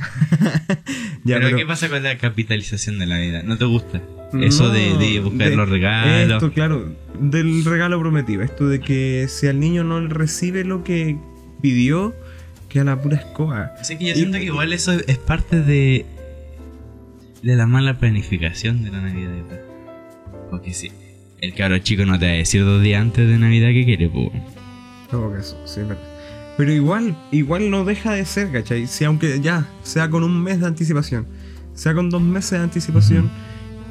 Ya, pero, pero, ¿qué pasa con la capitalización de la vida? ¿No te gusta? Eso de, No, de buscar de- los regalos. Esto, claro, del regalo prometido. Esto de que si al niño no recibe lo que pidió, que a la pura escoba. Así que yo Y- siento que igual eso es parte de. de la mala planificación de la Navidad. Porque si el cabro chico no te va a decir dos días antes de Navidad que quiere, pues. Todo caso, sí, es verdad. Pero igual, igual no deja de ser, ¿cachai? Si aunque ya sea con un mes de anticipación, sea con dos meses de anticipación,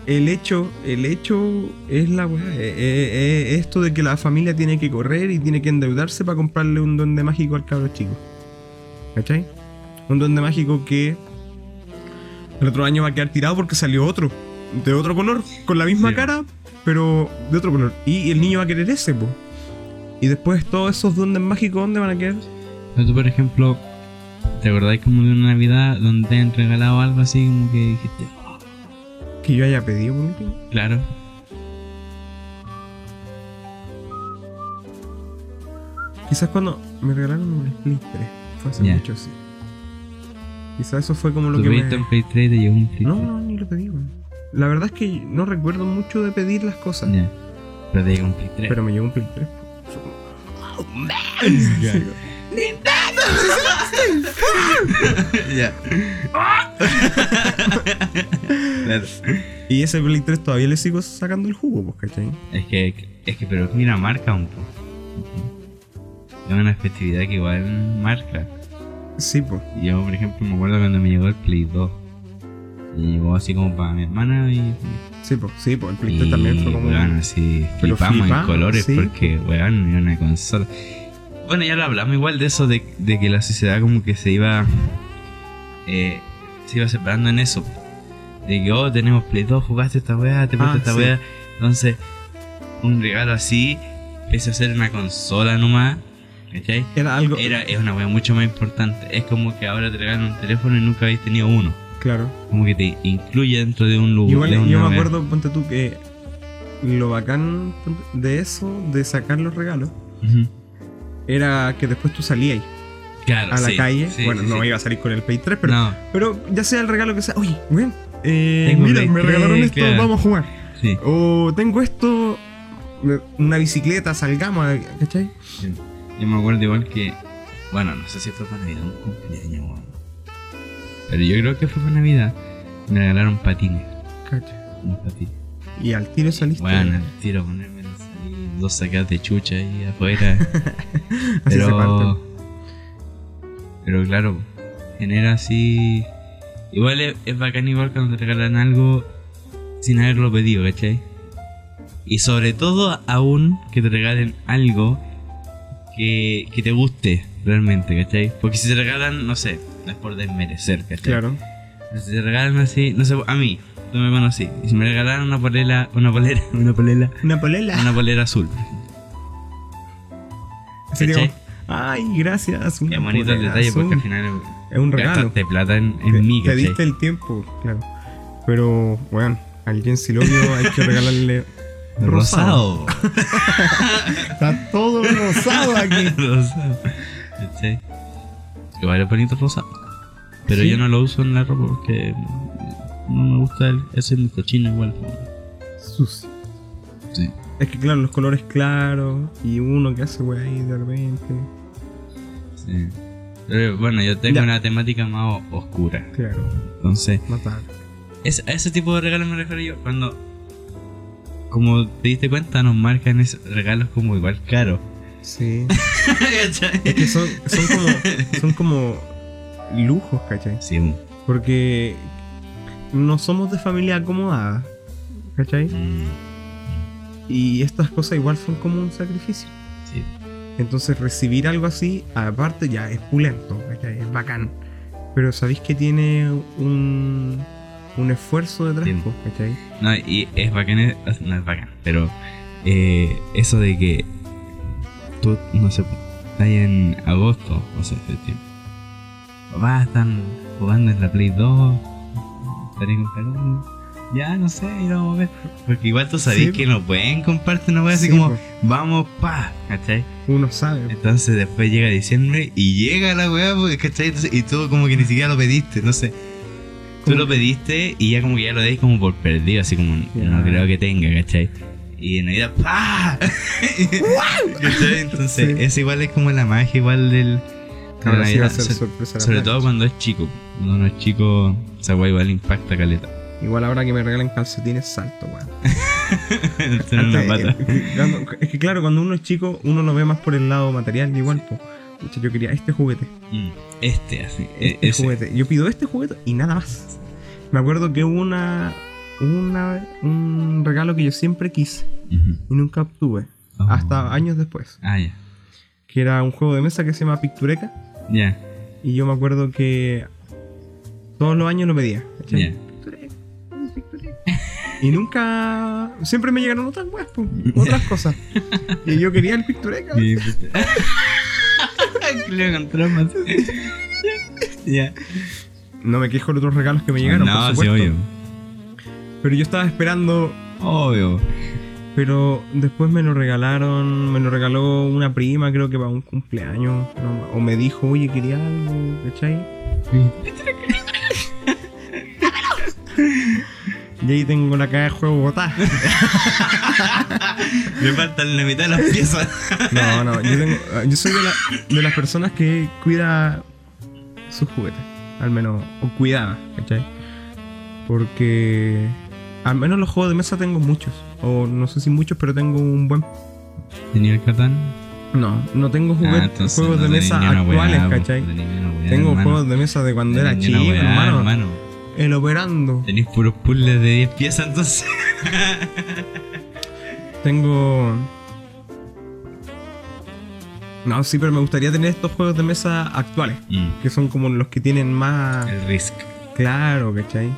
el hecho, el hecho es la weá. eh, eh, eh, esto de que la familia tiene que correr y tiene que endeudarse para comprarle un duende mágico al cabro chico. ¿Cachai? Un duende mágico que el otro año va a quedar tirado porque salió otro. De otro color, con la misma Sí. cara, pero de otro color. Y el niño va a querer ese, po. Y después todos esos duendes mágicos, ¿dónde van a quedar? Pero tú, por ejemplo, ¿te acordáis como de una Navidad donde te han regalado algo así como que dijiste, "Oh, Que yo haya pedido por último. claro? Quizás cuando me regalaron un Play 3. Fue hace mucho, sí. Quizás eso fue como lo que me... un Play 3 y te llegó un Play No, 3. no, ni lo pedí. La verdad es que no recuerdo mucho de pedir las cosas. Pero te llegó un Play 3. Pero me llegó un Play 3. (laughs) Ya. Sí. Ya. Claro. Y ese Play 3 todavía le sigo sacando el jugo, pues, ¿cachai? Es que, es que, pero mira, marca un poco. Es una festividad que igual marca. Sí, pues. Yo, por ejemplo, me acuerdo cuando me llegó el Play 2. Y llegó así como para mi hermana y. Sí, pues, sí, pues. El Play y 3 también fue como. weón, así flipamos en colores sí. porque, weón, era una consola. Bueno, ya lo hablamos igual de eso, de, de que la sociedad como que se iba. eh, se iba separando en eso. De que, oh, tenemos Play 2, jugaste esta weá, te Ah, presto esta sí. weá. Entonces, un regalo así, pese a ser una consola nomás, ¿cachai? Era algo. Era, es una weá mucho más importante. Es como que ahora te regalan un teléfono y nunca habéis tenido uno. Claro. Como que te incluye dentro de un lugar. Igual de yo me acuerdo, ponte tú, que lo bacán de eso, de sacar los regalos, Ujú. Era que después tú salías Claro, a la sí, calle. sí, bueno, sí, no iba a salir con el Play 3, pero, No, pero ya sea el regalo que sea, oye, weón, eh, mira, me 3, regalaron esto, claro. vamos a jugar. O tengo esto, una bicicleta, salgamos, ¿cachai? Yo me acuerdo igual que. Bueno, no sé si fue para Navidad o un cumpleaños. Pero yo creo que fue para Navidad. Me regalaron patines. Cacha. Unos patines. Y al tiro saliste. Bueno, al tiro ponerme dos sacas de chucha ahí afuera. (laughs) Pero. Pero claro, genera así. Igual es, es bacán igual cuando te regalan algo sin haberlo pedido, ¿cachai? Y sobre todo aún que te regalen algo que, que te guste realmente, ¿cachai? Porque si te regalan, no sé, no es por desmerecer, ¿cachai? Claro. Si te regalan así, no sé, a mí, tú me conocí, y si me regalaran una polera, una polera, (laughs) una polera, Una polela. una polera azul. Ay, gracias. Es bonito el polera detalle porque al azul". final Es un regalo. gastaste plata en, en te, mí, te ¿cachai? diste el tiempo, claro. Pero, bueno, al Jensi Lobio hay que regalarle (laughs) Rosado. (laughs) Está todo rosado aquí. rosado. ¿Cachai? Igual es bonito rosado. Pero Sí. yo no lo uso en la ropa porque no me gusta el, ese es muy cochino igual. Sucio. Sí. Es que, claro, los colores claros y uno que hace wey ahí de repente. sí. Pero bueno, yo tengo Ya. una temática más oscura. Claro, Entonces, matar. es- a ese tipo de regalos me refiero yo. Cuando, como te diste cuenta, nos marcan esos regalos como igual caros. Sí. ¿Cachai? (laughs) Es que son, son como. Son como lujos, ¿cachai? Sí, Porque no somos de familia acomodada. ¿Cachai? mm, Y estas cosas igual son como un sacrificio. sí. Entonces recibir algo así, aparte ya es pulento, ¿cachai? es bacán. Pero sabéis que tiene un, un esfuerzo detrás, Sí. ¿cachai? No, y es bacán, es- no es bacán, pero eh, eso de que tú, no sé, estás en agosto, no sé, septiembre. Papá, están jugando en la Play 2, estaré con. Ya, no sé, y vamos a ver. Porque igual tú sabes Sí, que no pueden compartir una wea así Sí, como, vamos, pa, ¿cachai? Uno sabe. Entonces después llega diciembre y llega la porque, ¿cachai? Entonces, y tú como que ni siquiera lo pediste, no sé. Tú lo pediste y ya como que ya lo deis como por perdido, así como Ya. no creo que tenga, ¿cachai? Y en Navidad, ¡pah! (laughs) ¿Cachai? Entonces, Sí. eso igual es como la magia igual del... de la Ahora sí va a Navidad. ser So- sorpresa la sobre todo cuando es chico. Cuando uno es chico, esa weá igual impacta caleta. Igual ahora que me regalen calcetines, salto, weón. (laughs) Eh, eh, es que claro, cuando uno es chico, uno lo ve más por el lado material, igual. Pucha, yo quería este juguete. Mm, Este, así. e- Este ese. juguete. Yo pido este juguete y nada más. Me acuerdo que hubo una, una, un regalo que yo siempre quise y nunca obtuve. Oh. Hasta años después. Ah, ya. Que era un juego de mesa que se llama Pictureca. Ya, Y yo me acuerdo que todos los años lo pedía. Pictureca. Y nunca. Siempre me llegaron otras weas, (laughs) otras cosas. Y yo quería el Pictureca. (laughs) (laughs) Ya. No me quejo de otros regalos que me llegaron, por No, sí, obvio. Pero yo estaba esperando, Obvio. Pero después me lo regalaron, me lo regaló una prima, creo que para un cumpleaños. no, o me dijo, oye, quería algo, ¿cachai? Y ahí tengo la caja de juego botada. (laughs) Me faltan la mitad de las piezas. No, no, yo, tengo, yo soy de, la- de las personas que cuida sus juguetes. Al menos, o cuidaba, ¿cachai? Porque al menos los juegos de mesa tengo muchos. O no sé si muchos, pero tengo un buen. ¿Tenía el Catán? No, no tengo juguetes, Ah, juegos no de mesa actuales, weá. ¿cachai? No weá, Tengo hermano. juegos de mesa de cuando No era chico, weá, hermano. El operando. Tenéis puros puzzles de 10 piezas entonces. (laughs) Tengo. No, sí, pero me gustaría tener estos juegos de mesa actuales. Mm, Que son como los que tienen más. el Risk. Claro, ¿cachai?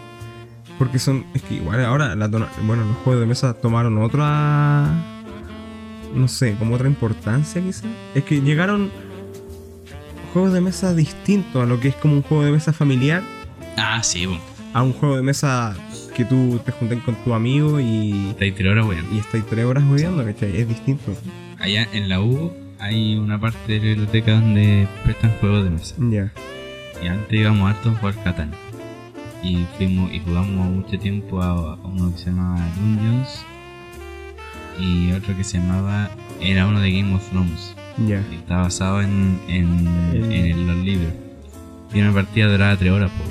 Porque son. Es que igual ahora. la tona- bueno, los juegos de mesa tomaron otra. No sé, como otra importancia quizás. Es que llegaron. Juegos de mesa distintos a lo que es como un juego de mesa familiar. Ah, sí, bueno. A un juego de mesa que tú te juntes con tu amigo y. Estáis tres horas, weón. Y estáis tres horas jugando, ¿cachai? Es distinto. Allá en la U hay una parte de la biblioteca donde prestan juegos de mesa. Ya. Y antes íbamos harto a jugar Catán. Y fuimos y jugamos mucho tiempo a, uno que se llamaba Dungeons. Y otro que se llamaba. Era uno de Game of Thrones. Ya. Y está basado en, en, El- en los libros. Y una partida duraba 3 horas, po.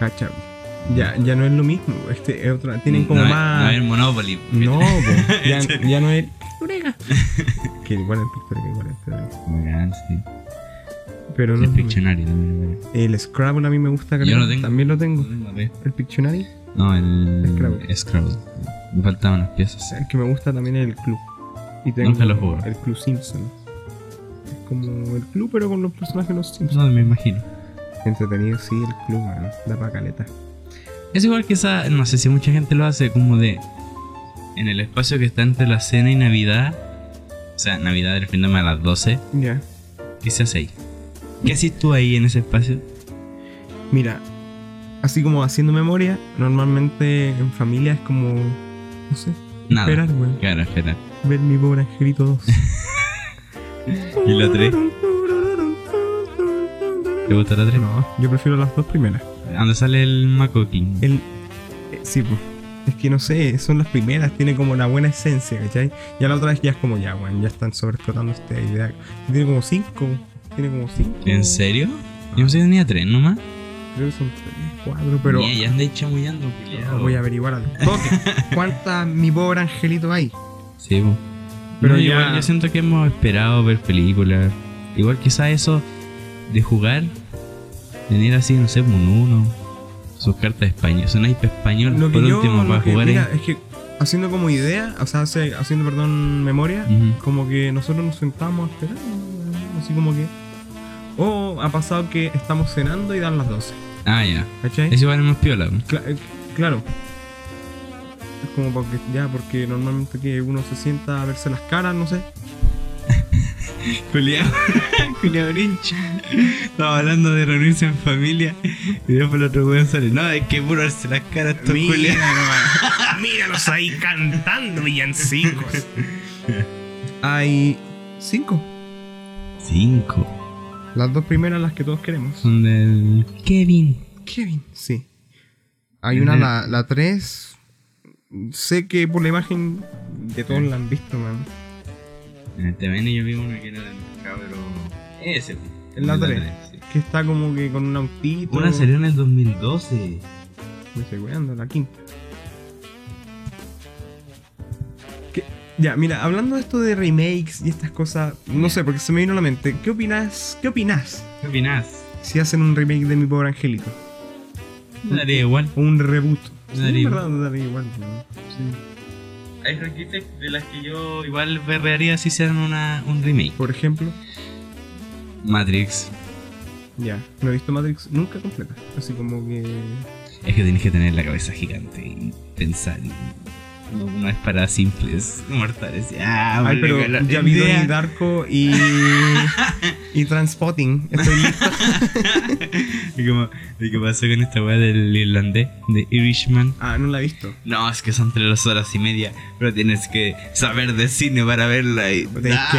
Cacha. Ya, ya no es lo mismo. Este es otra. Tienen como no, es- más. No es Monopoly. po. No, po, (laughs) ya, ya no es. que igual es igual es Pictorial. Bacán, sí. Pero el Pictionary también. El Scrabble a mí me gusta. Yo lo tengo. También lo tengo. El Pictionary. No, el Scrabble. Scrabble. Me faltaban unas piezas. El que me gusta también es el club. Y tengo Nunca lo jugué. El club Simpson. Es como el club, pero con los personajes de los Simpsons. No, me imagino. Entretenido, sí, el club, man. Da pa' caleta. Es igual que esa, no sé si mucha gente lo hace como de en el espacio que está entre la cena y Navidad, o sea, Navidad refiriéndome a las 12, Ya. ¿qué se hace ahí? ¿Qué haces tú ahí en ese espacio? Mira, así como haciendo memoria, normalmente en familia es como. No sé. Nada. Esperar, güey. Claro, espera. Ver mi pobre angelito 2. (laughs) ¿Y la 3? ¿Te gusta la 3? No, yo prefiero las dos primeras. ¿Dónde sale el Mako King? El. eh, sí, pues. Es que no sé, son las primeras, tiene como una buena esencia, ¿cachai? Ya la otra vez ya es como ya, weón, ya están sobreexplotando esta idea. Tiene como cinco, tiene como cinco. ¿En serio? Yo pensé que tenía 3 nomás. Creo que son tres, cuatro, pero. Ni, ya andáis chamullando. Voy a averiguar al toque. (laughs) ¿Cuántas mi pobre angelito hay? Sí, po. Pero ya- igual yo siento que hemos esperado ver películas. Igual quizá eso de jugar, tener así, no sé, un uno, sus cartas español, su naipe español, Lo que por yo. último, lo para que- jugar mira, es que haciendo como idea, o sea, hace- haciendo, perdón, memoria, como que nosotros nos sentamos a esperar, así como que. O ha pasado que estamos cenando y dan las 12, Ah, ya. ¿cachai? Es igual es más piola. Cla- eh, claro. Es como porque, ya, porque normalmente que uno se sienta a verse las caras, no sé. (laughs) Culiao. (laughs) Culiao Grinch. Estaba hablando de reunirse en familia y después el otro weón sale. No, hay que puro verse las caras estos culiados. (laughs) Míralos ahí cantando villancicos. Hay cinco. Cinco. Las dos primeras las que todos queremos. Son del Kevin. Kevin, sí. Hay una, la, la 3. Sé que por la imagen de todos la han visto, man. En el TVN yo vi una que era del cabro. Ese, po. En la De tres. sí. Que está como que con un autito. Una salió en el 2012. Me estoy weando, la quinta. Ya, mira, hablando de esto de remakes y estas cosas, no sé, porque se me vino a la mente. ¿Qué opinas? ¿Qué opinas ¿Qué opinás? si hacen un remake de mi pobre angelito? Me daría igual. O un reboot. Me Sí, daría igual. verdad, me daría igual. ¿no? Hay franquicias de las que yo igual berrearía si hicieran una, un remake. Por ejemplo, Matrix. ya, no he visto Matrix nunca completa. Así como que. Es que tienes que tener la cabeza gigante y pensar. y- no, no es para simples mortales. Ah, Ay, pero ya vi. Donnie Darko y. (laughs) y Transpotting. Estoy listo. (laughs) Y como, ¿y ¿Qué pasó con esta weá del irlandés? De Irishman. Ah, no la he visto. No, es que son tres horas y media, pero tienes que saber de cine para verla y... Ah, que-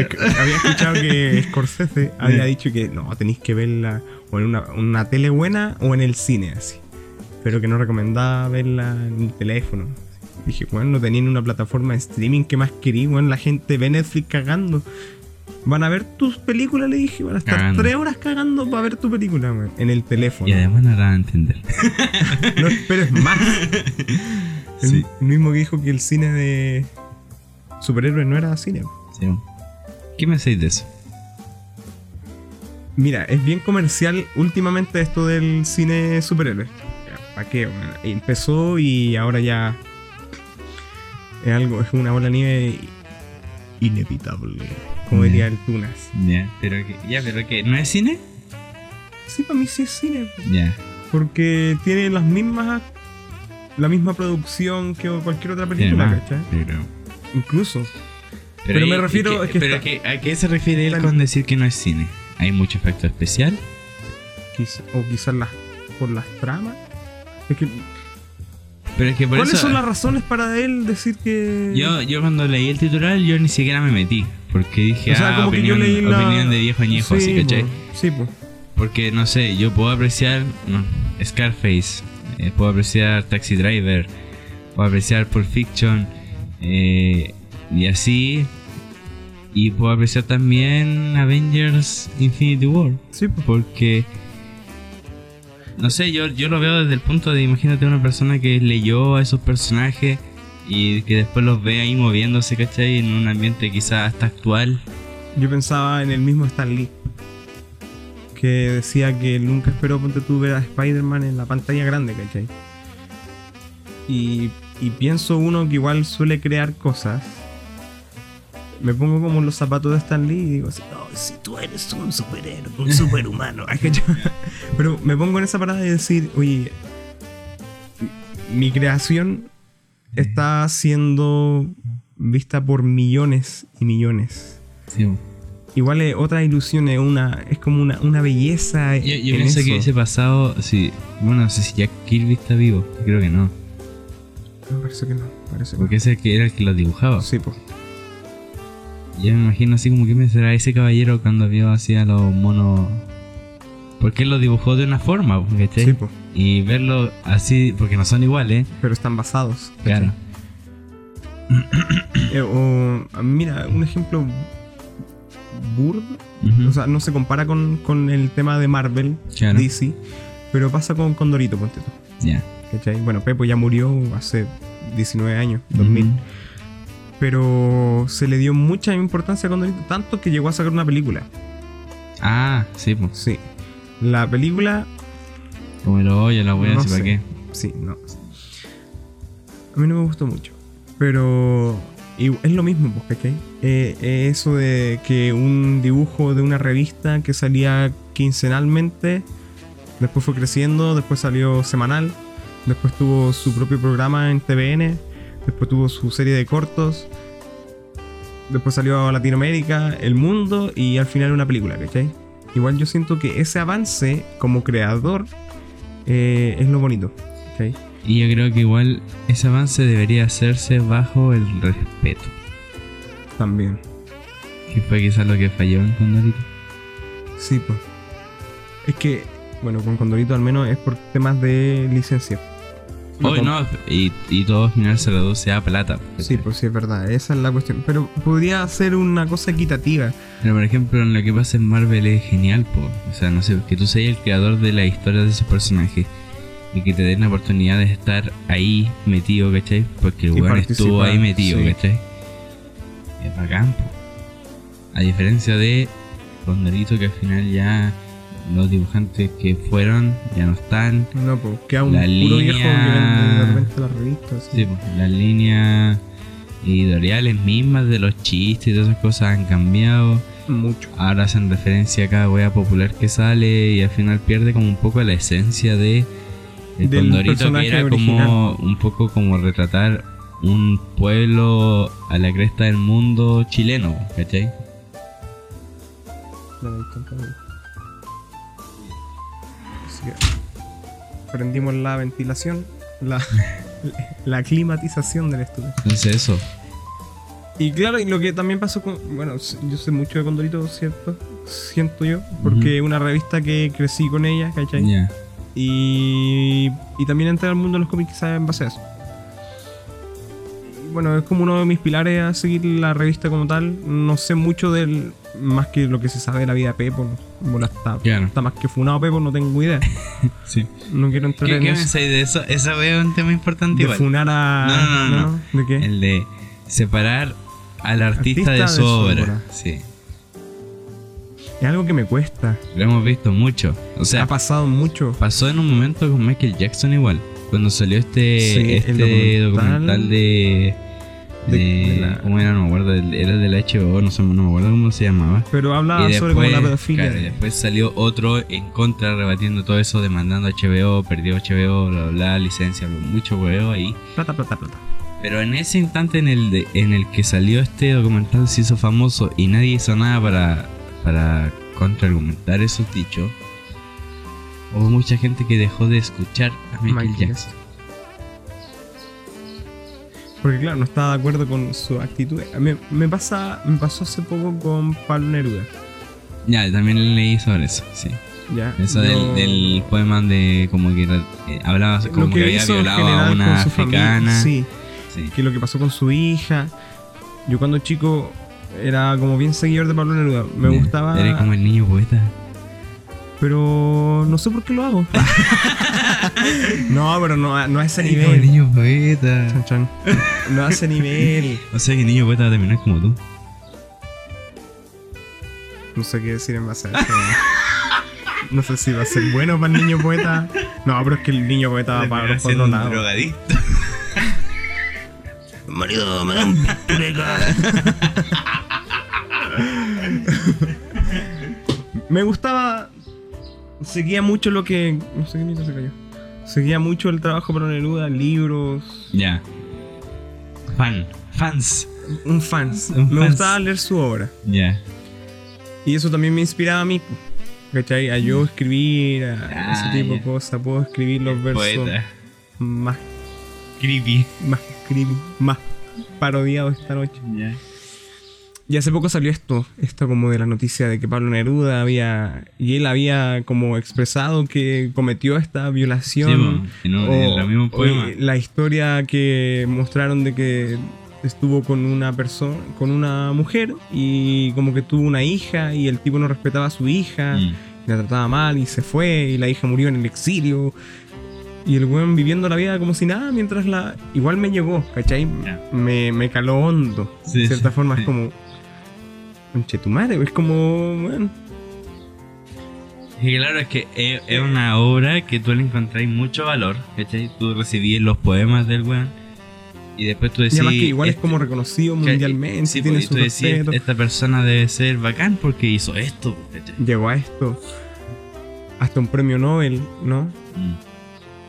Es que había escuchado que (laughs) Scorsese había dicho que no, tenéis que verla o en una, una tele buena o en el cine, así. Pero que no recomendaba verla en el teléfono. Dije, bueno, no tenían una plataforma de streaming, ¿qué más querí? Bueno, la gente ve Netflix cagando. Van a ver tus películas, le dije, van a estar Cagando. tres horas cagando para ver tu película, weón, en el teléfono. Y además no la van a entender. (laughs) No esperes más. (laughs) El mismo que dijo que el cine de superhéroes no era cine. Sí. ¿Qué me hacéis de eso? Mira, es bien comercial últimamente esto del cine superhéroe. ¿Para qué? weón? Empezó y ahora ya es algo, es una bola de nieve inevitable, como diría el Tunas. Ya, pero que, ya, pero que, ¿no es cine? Sí, para mí sí es cine, Ya. porque tiene las mismas la misma producción que cualquier otra película, más, ¿cachai? Pero, Incluso. Pero me refiero- ¿y es que pero que- ¿a qué se refiere él con decir que no es cine? ¿Hay mucho efecto especial? Quizá- o quizás las, por las tramas. Es que, Pero es que por ¿Cuáles eso... son las razones para él decir que.? Yo, yo cuando leí el titular, yo ni siquiera me metí. Porque dije, O sea, ah, opinión, leí la- opinión de viejo añejo, Sí, así, ¿cachai? po, Sí, pues. Porque, no sé, yo puedo apreciar no, Scarface, eh, puedo apreciar Taxi Driver, puedo apreciar Pulp Fiction, eh, y así. Y puedo apreciar también Avengers Infinity War. Sí, pues. Porque, no sé, yo, yo lo veo desde el punto de, imagínate una persona que leyó a esos personajes y que después los ve ahí moviéndose, ¿cachai? En un ambiente quizás hasta actual. Yo pensaba en el mismo Stan Lee. Que decía que nunca esperó ponte tú ver a Spider-Man en la pantalla grande, ¿cachai? Y, y pienso uno que igual suele crear cosas. Me pongo como los zapatos de Stan Lee y digo así, no, si tú eres un superhéroe, un (laughs) superhumano. (laughs) Pero me pongo en esa parada de decir, oye, mi creación está siendo vista por millones y millones. Sí. Igual es otra ilusión, es, una, es como una, una belleza. Yo, yo en pienso eso. que hubiese pasado, si, bueno, no sé si Jack Kirby está vivo, creo que no, Me parece que no, parece que porque ese que era el que lo dibujaba. no. Sí, pues. Yo me imagino así como que me será ese caballero cuando vio así a los monos, porque él lo dibujó de una forma, ¿cachai? Sí, pues. Y verlo así, porque no son iguales, Pero están basados. ¿cachai? claro. (coughs) Eh, o, ah, mira, un ejemplo burdo. O sea, no se compara con, con el tema de Marvel, Claro. DC. Pero pasa con Condorito, ponte tú. Ya. ¿cachai? Bueno, Pepo ya murió hace 19 años, 2000. Ujú. Pero se le dio mucha importancia a Condorito, tanto que llegó a sacar una película. Ah, sí, pues. Sí. La película Como el hoyo, la wea, No así para qué. Sí, no. A mí no me gustó mucho. Pero y es lo mismo, pues, ¿cachai? Eh, eh, eso de que un dibujo de una revista que salía quincenalmente, después fue creciendo, después salió semanal, después tuvo su propio programa en TVN, después tuvo su serie de cortos, después salió a Latinoamérica, El Mundo y al final una película, ¿cachai? Igual yo siento que ese avance como creador eh, es lo bonito, ¿cachai? Y yo creo que igual ese avance debería hacerse bajo el respeto. También. Que fue quizás lo que falló en Condorito. Sí, pues. Es que, bueno, con Condorito al menos es por temas de licencia. Hoy no, y, y todo al final se reduce a plata. Sí, pues sí, es verdad. Esa es la cuestión. Pero podría ser una cosa equitativa. Pero por ejemplo, en lo que pasa en Marvel es genial, po. O sea, no sé, que tú seas el creador de la historia de esos personajes y que te den la oportunidad de estar ahí metido, ¿cachai? Porque el weón estuvo ahí metido, sí. ¿cachai? Es bacán, po. A diferencia de Condorito, que al final ya los dibujantes que fueron ya no están. No, pues queda un La puro viejo que línea- de repente las revistas. Sí, pues, las líneas editoriales mismas de los chistes y todas esas cosas han cambiado. Mucho. Ahora hacen referencia a cada wea popular que sale y al final pierde como un poco la esencia de El Del Condorito que era original. como un poco como retratar un pueblo a la cresta del mundo chileno, ¿cachai? Así que prendimos la ventilación, la, (laughs) la climatización del estudio. Entonces eso. Y claro, y lo que también pasó con. Bueno, yo sé mucho de Condorito, ¿cierto? Siento yo, porque es una revista que crecí con ella, ¿cachai? Ya. Y, y también entré al mundo de los cómics en base a eso. Bueno, es como uno de mis pilares a seguir la revista como tal. No sé mucho del. Más que lo que se sabe de la vida de Pepo. Bueno, está, Claro. está más que funado Pepo, no tengo idea. (laughs) Sí. No quiero entrar ¿Qué, en qué eso. pensáis de eso? Eso veo un tema importante De igual. funar a. No, no, no, no. ¿De qué? El de separar al artista, Artista de de su su obra. obra. Sí. Es algo que me cuesta. Lo hemos visto mucho. O sea, ha pasado mucho. pasó en un momento con Michael Jackson igual. Cuando salió este, Sí, este documental documental, de. de- de- de la- ¿Cómo era? No me acuerdo. del- Era de la HBO, no, sé, no me acuerdo cómo se llamaba. Pero habla y sobre como la después, pedofilia. claro, y después salió otro en contra, rebatiendo todo eso, demandando a HBO, perdió HBO, bla, bla, bla, licencia, mucho huevo ahí. Plata, plata, plata. Pero en ese instante en el, de- en el que salió este documental se hizo famoso y nadie hizo nada para, para contraargumentar esos dichos, hubo mucha gente que dejó de escuchar a Michael, Michael Jackson. Porque claro, no estaba de acuerdo con su actitud. Me, me pasa, me pasó hace poco con Pablo Neruda. Ya, también leí sobre eso, sí. Ya. Eso del, del poema de como que eh, hablaba lo como que, había violado a una familia, africana. Sí, Sí. que lo que pasó con su hija. Yo cuando chico era como bien seguidor de Pablo Neruda. Me gustaba. Eres como el niño poeta. Pero no sé por qué lo hago. (laughs) no, pero no, a- no a ese nivel. niño poeta. Chan, chan. No a ese nivel. O sea que el niño poeta va a terminar como tú. No sé qué decir en base a eso. No sé si va a ser bueno para el niño poeta. No, pero es que el niño poeta va para los otros lados. drogadicto. (laughs) Marido, me dan (laughs) Me gustaba. Seguía mucho lo que. No sé qué mierda se cayó. Seguía mucho el trabajo para Neruda, libros. Ya. Fan. Fans. Un fans. Un me fans. gustaba leer su obra. Ya. Y eso también me inspiraba a mí. ¿Cachai? A yo escribir, a Ah, ese tipo de cosas. Puedo escribir los versos Poeta. más, Creepy. más, creepy, más parodiados esta noche. Ya. Y hace poco salió esto, esto como de la noticia de que Pablo Neruda había, y él había como expresado que cometió esta Sí, violación. en, un- en o poemas. la historia que mostraron de que estuvo con una persona, con una mujer y como que tuvo una hija y el tipo no respetaba a su hija, Mm. la trataba mal y se fue y la hija murió en el exilio. Y el weón viviendo la vida como si nada, mientras la... Igual me llegó, ¿cachai? Me, me caló hondo. Sí, de cierta sí, forma sí. es como... Conche tu madre, es como... Bueno, Y claro, es que es, es una obra que tú le encontráis mucho valor, ¿cachai? Tú recibís los poemas del weón y después tú y decís... además que igual es este- como reconocido mundialmente, sí, tiene pues, y su tú decís, esta persona debe ser bacán porque hizo esto, ¿cachai? Llegó a esto. Hasta un premio Nobel, ¿no? Mm.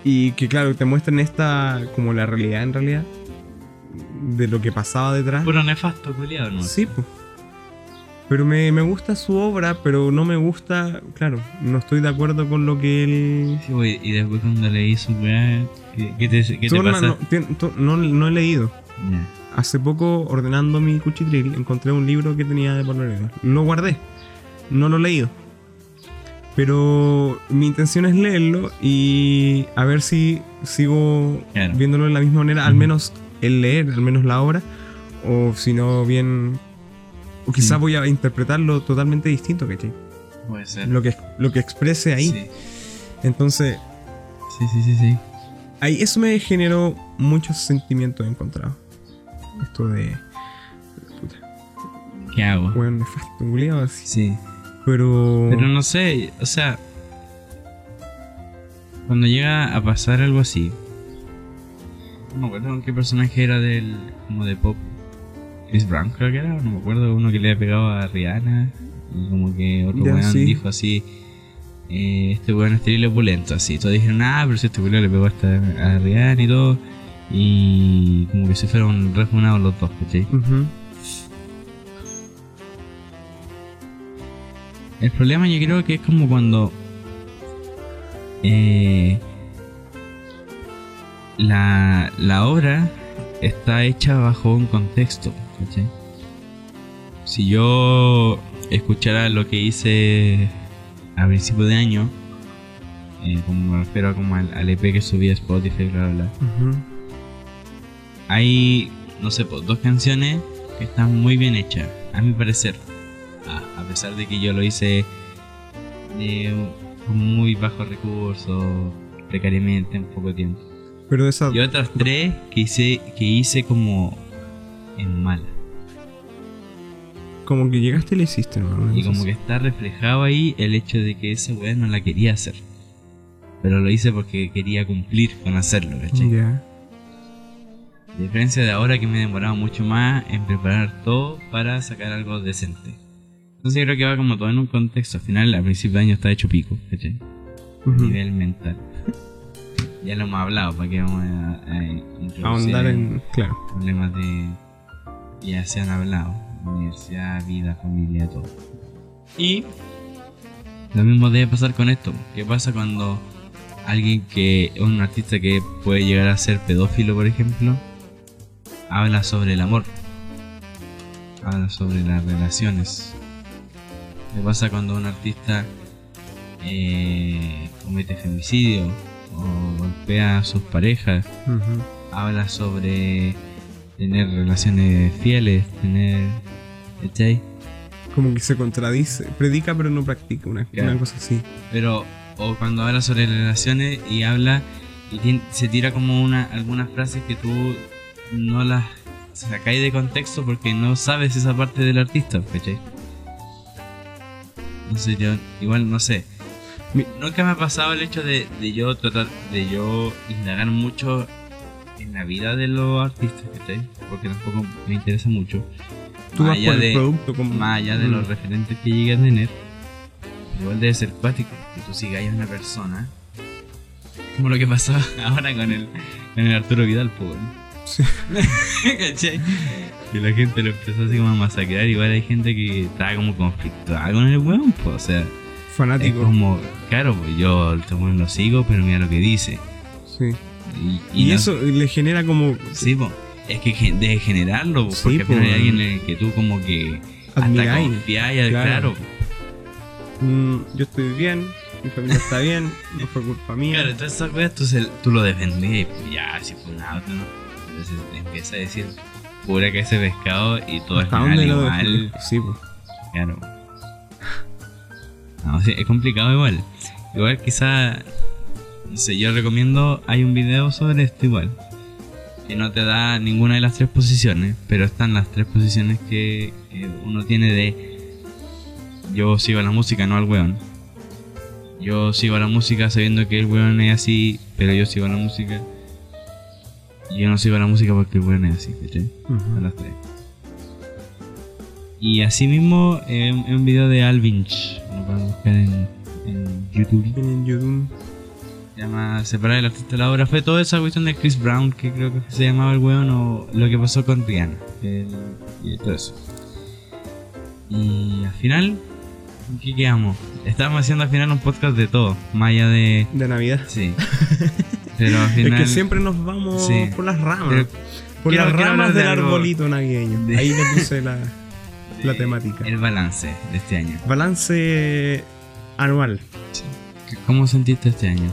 Y que claro, te muestran esta como la realidad en realidad. De lo que pasaba detrás. Puro nefasto, culiado, ¿no? Sí, pues. Pero me, me gusta su obra, pero no me gusta, claro, no estoy de acuerdo con lo que él... Sí, y después cuando leí su weá, ¿qué, qué te, qué te pasa? no, no- no he leído. Hace poco, ordenando mi cuchitril, encontré un libro que tenía de Pablo Neruda. Lo guardé. No lo he leído. Pero mi intención es leerlo y a ver si sigo Claro. viéndolo de la misma manera, al menos el leer, al menos la obra, o si no, bien. O quizás Mm. voy a interpretarlo totalmente distinto, ¿cachai? Puede ser. Lo que, lo que exprese ahí. Sí. Entonces, sí, sí, sí, sí. ahí eso me generó muchos sentimientos encontrados. Esto de. Puta, ¿Qué hago? weón nefasto, así. Sí. Pero. Pero no sé, o sea, cuando llega a pasar algo así, no me acuerdo qué personaje era del, como de pop, Chris Brown creo que era, no me acuerdo, uno que le había pegado a Rihanna y como que otro Ya, weón sí. dijo así, eh, este weón es terrible opulento, así. Todos dijeron, ah, pero si este weón le pegó hasta a Rihanna y todo. Y como que se fueron refunados los dos, ¿cachai? El problema yo creo que es como cuando eh, la, la obra está hecha bajo un contexto. ¿Cachai? Si yo escuchara lo que hice a principio de año, eh, como me refiero como al, al EP que subí a Spotify, bla, bla, bla, hay, no sé, pues, dos canciones que están muy bien hechas, a mi parecer. A, a pesar de que yo lo hice de con muy bajos recursos, precariamente, en poco tiempo. Pero esa. Y otras tres que hice, que hice como en mala. Como que llegaste y la hiciste, ¿no? Y como que está reflejado ahí el hecho de que esa weá no la quería hacer. Pero lo hice porque quería cumplir con hacerlo, ¿cachai? Ya. A diferencia de ahora que me he demorado mucho más en preparar todo para sacar algo decente. Entonces yo creo que va como todo en un contexto. Al final, a principio de año está hecho pico, ¿cachai? A nivel mental. (laughs) ya lo hemos hablado, para que vamos a, a introducir Ahondar en. Claro. problemas de... Ya se han hablado. Universidad, vida, familia, todo. Y... Lo mismo debe pasar con esto. ¿Qué pasa cuando alguien que... Un artista que puede llegar a ser pedófilo, por ejemplo, habla sobre el amor? Habla sobre las relaciones. ¿Qué pasa cuando un artista eh, comete femicidio o golpea a sus parejas? Habla sobre tener relaciones fieles, tener. ¿Cachai? Como que se contradice. Predica pero no practica. Una, Claro. una cosa así. Pero, o cuando habla sobre relaciones y habla y se tira como una algunas frases que tú no las sacáis de contexto porque no sabes esa parte del artista, ¿cachai? Entonces yo, igual no sé. Nunca me ha pasado el hecho de, de yo tratar, de yo indagar mucho en la vida de los artistas, ¿cachai? Porque tampoco me interesa mucho. Tú Más vas allá por de- el producto como. Más allá de Mm. los referentes que llegue a tener, igual debe ser cuático que tú sigas a una persona. Como lo que pasó (laughs) ahora con el, con el Arturo Vidal, pues. Sí. (laughs) ¿Cachai? Que la gente lo empezó así como a masacrar. Igual hay gente que estaba como conflictuada con el weón, pues. O sea, es Fanático. como, claro, pues yo este weón lo sigo, pero mira lo que dice. Sí. Y, Y, no- eso le genera como. Sí, pues. Es que de generarlo, po, Sí, porque po, hay alguien en el que tú como que hasta Admiráis. confiáis, Claro. claro. mm, yo estoy bien. Mi familia está bien. (laughs) No fue culpa mía. Claro, entonces esas weas tú, lo defendías y pues ya, si fue un auto, ¿no? Entonces empieza a decir pura que ese pescado y todo ¿Hasta final dónde lo defiende? Sí, pues. Claro. No, sí, es complicado igual. Igual quizá, no sé, yo recomiendo, hay un video sobre esto igual. Que no te da ninguna de las tres posiciones, pero están las tres posiciones que uno tiene de yo sigo a la música, no al weón. Yo sigo a la música sabiendo que el weón es así, pero yo sigo a la música. Y yo no sigo a la música porque el weón es así, ¿cachai? Ujú. A las tres. Y así mismo eh, un un video de Alvinch, lo pueden buscar en, en YouTube. En YouTube. Se llama Separar el artista de la obra. Fue toda esa cuestión de Chris Brown, que creo que se llamaba el weón, o lo que pasó con Rihanna. el- y todo eso. Y al final, ¿en qué quedamos? Estábamos haciendo al final un podcast de todo, más allá de. De Navidad. Sí. (laughs) Pero al final. Es que siempre nos vamos Sí. por las ramas. Pero por quiero- las ramas de del arbolito navideño. de- Ahí le puse la, (laughs) la temática. El balance de este año. Balance anual. ¿Cómo sentiste este año?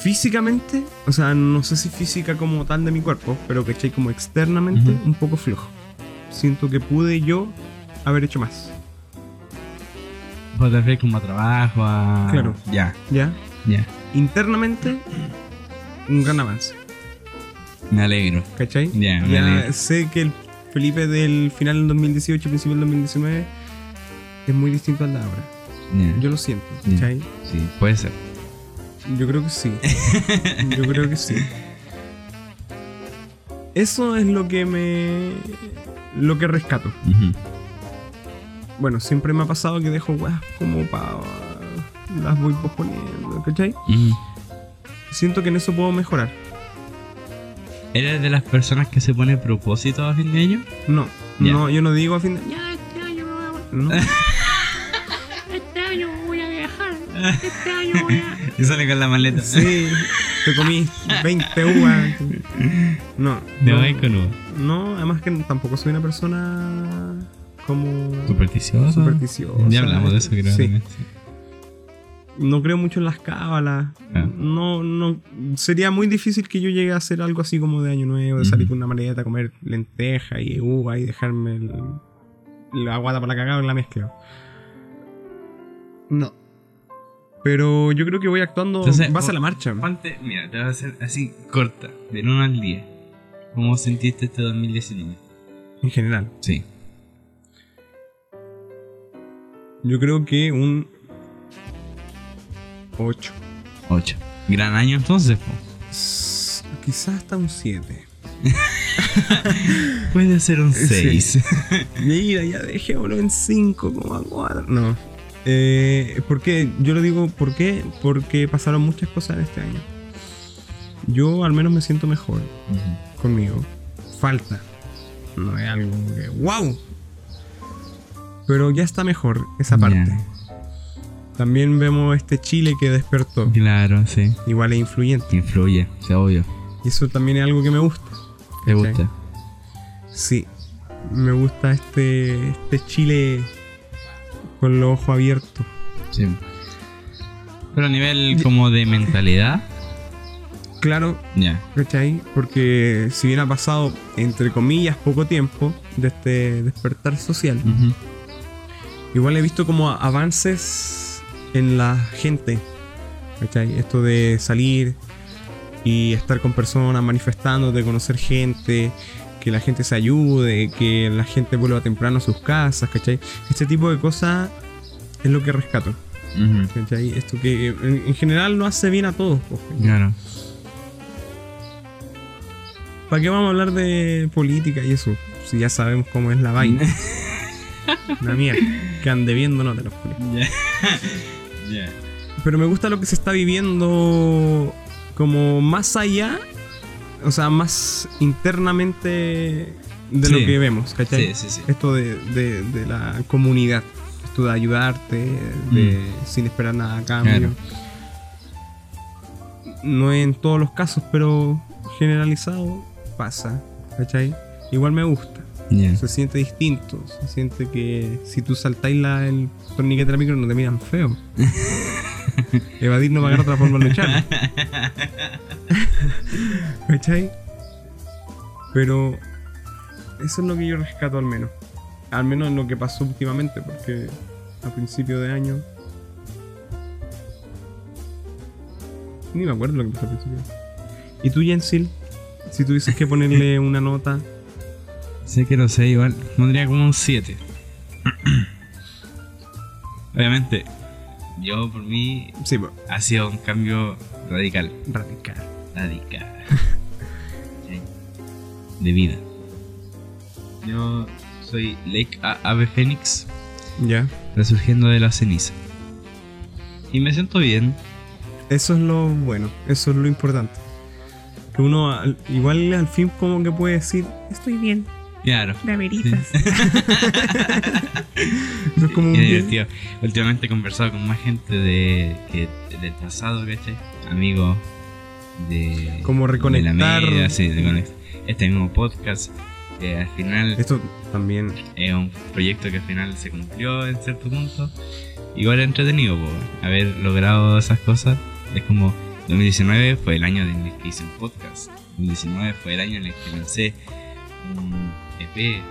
Físicamente, o sea, no sé si física como tal de mi cuerpo, pero que como externamente, un poco flojo. Siento que pude yo haber hecho más. ¿Vos te refieres como a trabajo? A... Claro. Ya, ¿Ya? ya. Internamente, un gran avance. Me alegro. ¿Cachai? Ya, me ya alegro. sé que el Felipe del final del 2018, principio del 2019, es muy distinto al de ahora. Ya. Yo lo siento, Ya. ¿cachai? Sí, puede ser. Yo creo que sí. Yo creo que sí. Eso es lo que me. lo que rescato. Bueno, siempre me ha pasado que dejo weas como para. las voy posponiendo, ¿cachai? Mm. Siento que en eso puedo mejorar. ¿Eres de las personas que se pone propósito a fin de año? No, no, yo no digo a fin de. Ya, este año no voy a- No. (laughs) Este año voy a viajar. Este año voy a. Y sale con la maleta. Sí, te comí 20 uvas. No. De no, con uva. no, además que tampoco soy una persona como Supersticioso. supersticiosa. Ya hablamos de eso, creo. Sí. también, sí. No creo mucho en las cábalas. Ah. No, no. Sería muy difícil que yo llegue a hacer algo así como de año nuevo, de salir con una maleta, comer lenteja y uva y dejarme el- la guata para la cagada en la mezcla. No. Pero yo creo que voy actuando Entonces, base a la marcha. Ponte, mira, te voy a hacer así corta, del 1 al 10. ¿Cómo sentiste este 2019? En general. Sí. Yo creo que un 8. 8. Gran año entonces, po. Quizás hasta un 7. (laughs) Puede ser un Sí. 6. Mira, ya dejémoslo en 5,4. No. Eh, ¿Por qué? Yo lo digo, ¿por qué? Porque pasaron muchas cosas en este año. Yo al menos me siento mejor conmigo. Falta. No es algo que. ¡Wow! Pero ya está mejor esa parte. También vemos este Chile que despertó. Claro, sí. Igual es influyente. Influye, se obvio. Y eso también es algo que me gusta. ¿Te gusta? Sí. Me gusta este, este Chile con los ojos abiertos. Sí. Pero a nivel como de mentalidad, Claro, ya. ¿cachai? Porque si bien ha pasado, entre comillas, poco tiempo de este despertar social, igual he visto como avances en la gente. ¿Cachai? Esto de salir y estar con personas manifestando, de conocer gente, que la gente se ayude, que la gente vuelva temprano a sus casas, ¿cachai? Este tipo de cosas es lo que rescato. ¿cachai? Esto que en, en general no hace bien a todos. Claro. ¿Para qué vamos a hablar de política y eso? Si ya sabemos cómo es la vaina. (laughs) Una mierda. Que ande viendo, no te lo juro. Pero me gusta lo que se está viviendo como más allá, o sea, más internamente de lo que vemos, ¿cachai? Sí, sí, sí. Esto de, de- de la comunidad, esto de ayudarte, de, sin esperar nada a cambio. Claro. No en todos los casos, pero generalizado pasa, ¿cachai? Igual me gusta. Se siente distinto. Se siente que si tú saltáis la, el torniquete de la micro no te miran feo. (laughs) Evadir no va a otra forma de luchar. (laughs) (laughs) ¿Cachai? Pero eso es lo que yo rescato al menos. Al menos en lo que pasó últimamente, porque a principio de año. Ni me acuerdo lo que pasó a principio. de año. ¿Y tú, Jensil? Si tuvieses que ponerle (laughs) una nota. Sé que lo sé, igual. Pondría como un 7. (clears throat) Obviamente, yo por mí Sí, ha sido un cambio radical. radical. Sí. De vida. Yo soy Lake A- Ave Fénix, Ya. resurgiendo de la ceniza. Y me siento bien. Eso es lo bueno, eso es lo importante. Que uno al- igual al fin como que puede decir, Estoy bien. Claro. De veritas. (laughs) no es como un bien. Últimamente he conversado con más gente de, que, del pasado, ¿cachai? Amigos de. Como de reconectar. la media, sí, de Este mismo podcast, al final Esto también, es un proyecto que al final se cumplió en cierto punto. Igual entretenido, po, haber logrado esas cosas. Es como 2019 fue el año en el que hice un podcast. 2019 fue el año en el que lancé un EP.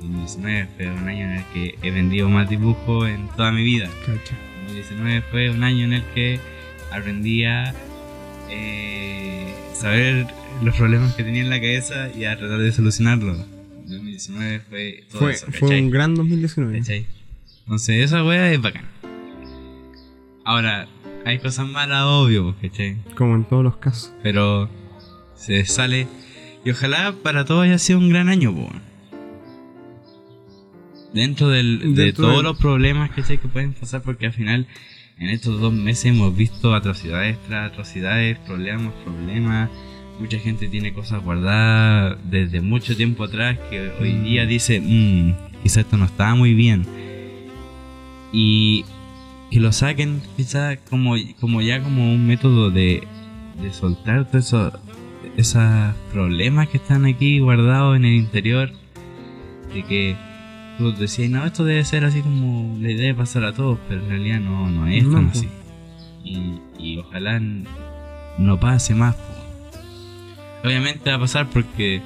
2019 fue un año en el que he vendido más dibujos en toda mi vida. cacha. 2019 fue un año en el que aprendí a eh, saber los problemas que tenía en la cabeza y a tratar de solucionarlos. 2019 fue todo Fue, eso, fue un gran 2019. ¿Cachai? Entonces esa wea es bacán. Ahora, hay cosas malas, obvio, pues, ¿cachai? Como en todos los casos. Pero se sale. Y ojalá para todos haya sido un gran año, po. dentro del, de Dentro todos del- los problemas ¿cachai? que pueden pasar, porque al final en estos dos meses hemos visto atrocidades tras atrocidades, problemas, problemas. Mucha gente tiene cosas guardadas desde mucho tiempo atrás que hoy Mm. día dice, mmm, quizá esto no estaba muy bien. Y que lo saquen quizá como, como ya como un método de, de soltar todos esos, esos problemas que están aquí guardados en el interior. De que tú decías, no, esto debe ser así como le debe pasar a todos, pero en realidad no, no es No, tan po. así. Y, y ojalá no pase más. Obviamente va a pasar porque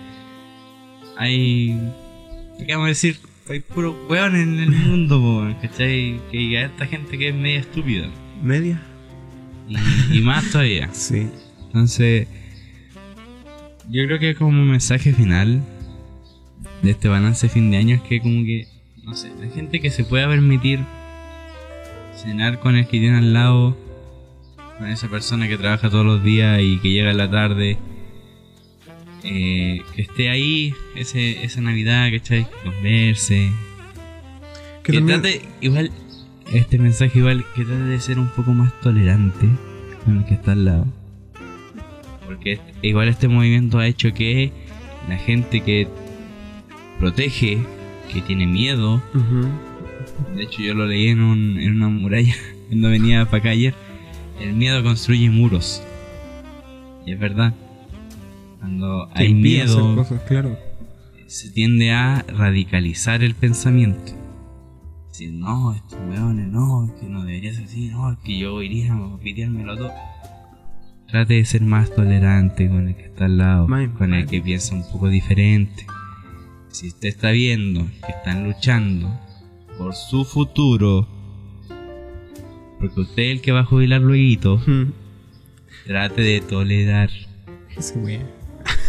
hay. ¿Qué vamos a decir? Hay puro weón en el mundo, po, ¿cachai? Que hay esta gente que es media estúpida. ¿Media? Y, y más todavía. (laughs) Sí. Entonces, yo creo que como mensaje final de este balance de fin de año es que como que, no sé, la gente que se pueda permitir cenar con el que tiene al lado, con esa persona que trabaja todos los días y que llega en la tarde, eh, que esté ahí ese, esa Navidad, ¿cachai? Que converse, Que que también- trate, igual, este mensaje igual, que trate de ser un poco más tolerante con el que está al lado. Porque igual este movimiento ha hecho que la gente que protege, que tiene miedo, de hecho yo lo leí en, un- en una muralla (laughs) cuando venía para acá ayer, el miedo construye muros. Y es verdad. Cuando Te hay miedo, cosas, claro. se tiende a radicalizar el pensamiento. Decir, no, estos weones, no, es que no debería ser así, no, es que yo iría a piteármelo todo. Trate de ser más tolerante con el que está al lado, con el que piensa un poco diferente. Si usted está viendo que están luchando por su futuro, porque usted es el que va a jubilar luego, Ujú. trate de tolerar.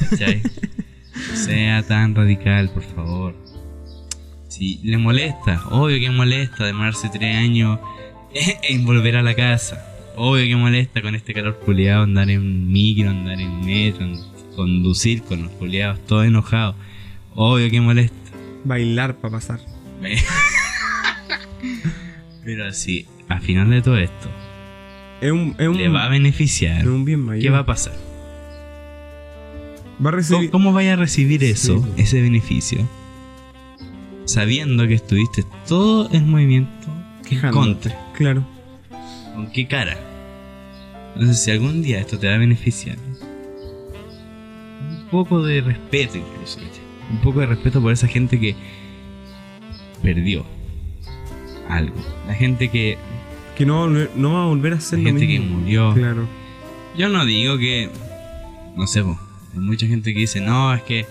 ¿Cachai? No (laughs) sea tan radical, por favor. Si le molesta, obvio que molesta demorarse tres años (laughs) en volver a la casa. Obvio que molesta con este calor culiado andar en micro, andar en metro, conducir con los culiados todos enojados. Obvio que molesta. Bailar para pasar. Pero si al final de todo esto Es un, es un, le va a beneficiar, es un bien mayor. ¿qué va a pasar? Va a ¿Cómo, recibir. cómo vaya a recibir eso, Sí. ese beneficio? Sabiendo que estuviste todo el movimiento en Quejándote. contra. Claro. ¿Con qué cara? Entonces, si algún día esto te va a beneficiar, un poco de respeto incluso. Un poco de respeto por esa gente que perdió algo. La gente que, Que no, no, va a volver a la ser lo gente que murió. Claro. Yo no digo que. No sé, po, hay mucha gente que dice, no, es que.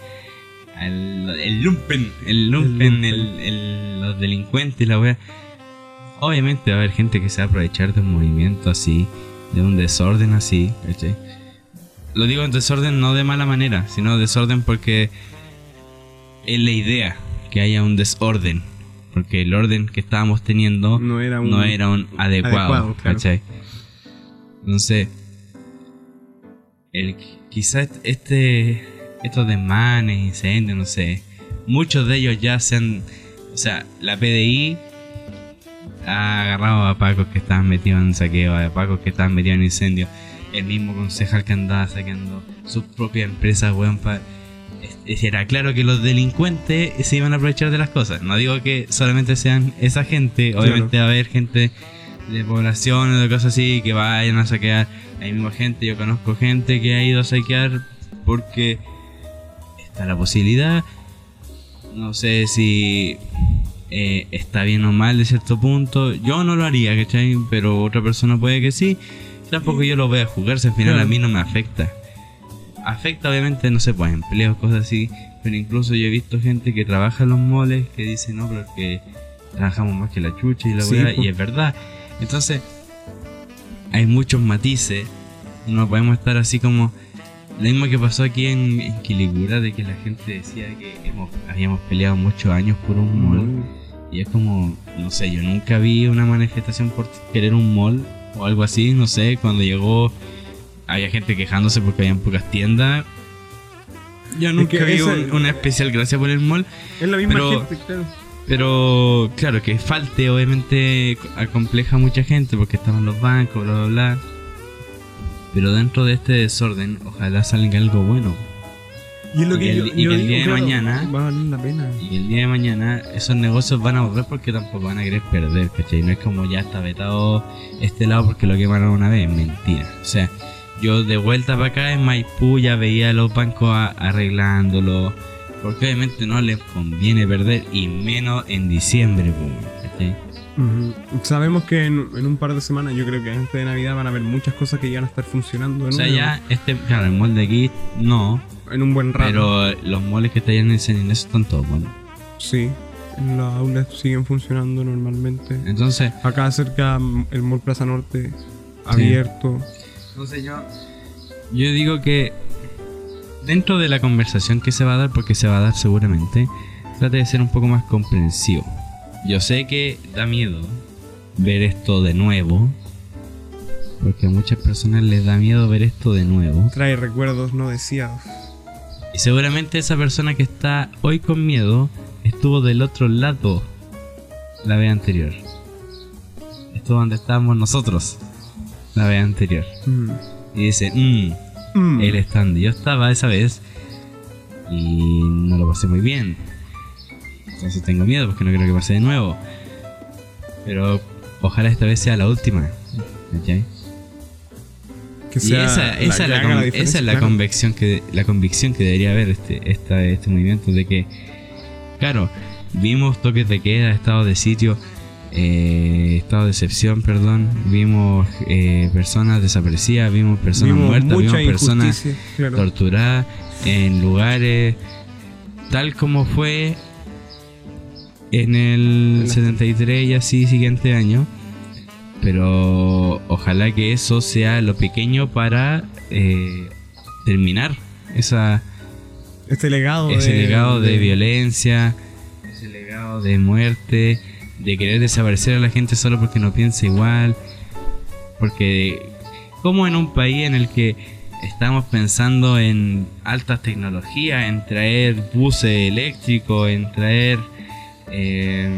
El, el lumpen, el lumpen, lumpen. el- el- los delincuentes, la wea. Obviamente va a haber gente que se va a aprovechar de un movimiento así, de un desorden así, ¿cachai? Lo digo en desorden no de mala manera, sino desorden porque es la idea que haya un desorden. Porque el orden que estábamos teniendo No era un. no era un adecuado, adecuado, claro. Entonces, el, quizás este, estos desmanes, incendios, no sé, muchos de ellos ya se han, o sea, la PDI ha agarrado a pacos que estaban metidos en saqueo, a pacos que estaban metidos en incendios, el mismo concejal que andaba saqueando sus propias empresas, weón, pa- es- es- era claro que los delincuentes se iban a aprovechar de las cosas. No digo que solamente sean esa gente, obviamente va a haber gente de población o de cosas así que vayan a saquear. Hay misma gente, yo conozco gente que ha ido a saquear porque está la posibilidad. No sé si eh, está bien o mal de cierto punto. Yo no lo haría, ¿cachai? Pero otra persona puede que sí. Tampoco yo lo voy a jugar, si al final Claro. a mí no me afecta. Afecta obviamente, no sé, pues empleos, cosas así. Pero incluso yo he visto gente que trabaja en los moles que dice, no, pero es que trabajamos más que la chucha y la Sí, weá", po. y es verdad. Entonces, hay muchos matices. No podemos estar así como. Lo mismo que pasó aquí en, en Quilicura, de que la gente decía que hemos, habíamos peleado muchos años por un mall. Y es como, no sé, yo nunca vi una manifestación por querer un mall o algo así, no sé, cuando llegó había gente quejándose porque habían pocas tiendas. Yo nunca que vi esa- un- una especial gracia por el mall, Es la misma Pero- gente, claro. Pero claro, que falte obviamente acompleja a mucha gente porque estaban los bancos, bla, bla, bla. Pero dentro de este desorden, ojalá salga algo bueno. Y es lo Y que el- yo, y yo que el día de claro, mañana- va a valer la pena. Y el día de mañana esos negocios van a volver porque tampoco van a querer perder, ¿cachai? No es como ya está vetado este lado porque lo quemaron una vez, mentira. O sea, yo de vuelta para acá en Maipú ya veía a los bancos arreglándolo. Porque obviamente no les conviene perder y menos en diciembre. Sabemos que en, en un par de semanas, yo creo que antes de Navidad van a haber muchas cosas que ya van a estar funcionando de O sea, nuevo, ya este, claro, el molde aquí no, en un buen rato. pero los moles que están en el San Inés están todos buenos. Sí, las aulas siguen funcionando normalmente. Entonces, Acá cerca mm, el Mall Plaza Norte abierto. Entonces yo, yo digo que dentro de la conversación que se va a dar, porque se va a dar seguramente, trate de ser un poco más comprensivo. Yo sé que da miedo ver esto de nuevo, porque a muchas personas les da miedo ver esto de nuevo. Trae recuerdos no deseados. Y seguramente esa persona que está hoy con miedo estuvo del otro lado la vez anterior. Estuvo donde estábamos nosotros la vez anterior. Mm. Y dice, Mm. él está donde yo estaba esa vez y no lo pasé muy bien. Entonces tengo miedo porque no quiero que pase de nuevo. Pero ojalá esta vez sea la última. ¿cachai? Que Y sea esa, esa que es la, diferencia, esa es la claro. convicción que la convicción que debería haber este, esta, este movimiento de que claro vimos toques de queda estado de sitio eh, estado de excepción perdón vimos eh, personas desaparecidas vimos personas Vimos muertas vimos personas claro. torturadas en lugares tal como fue en el En la- 73 y así siguiente año. Pero ojalá que eso sea lo pequeño para eh, terminar esa, Este legado ese de, legado de, violencia, ese legado de muerte, de querer desaparecer a la gente solo porque no piensa igual. Porque como en un país en el que estamos pensando en altas tecnologías, en traer buses eléctricos, en traer eh,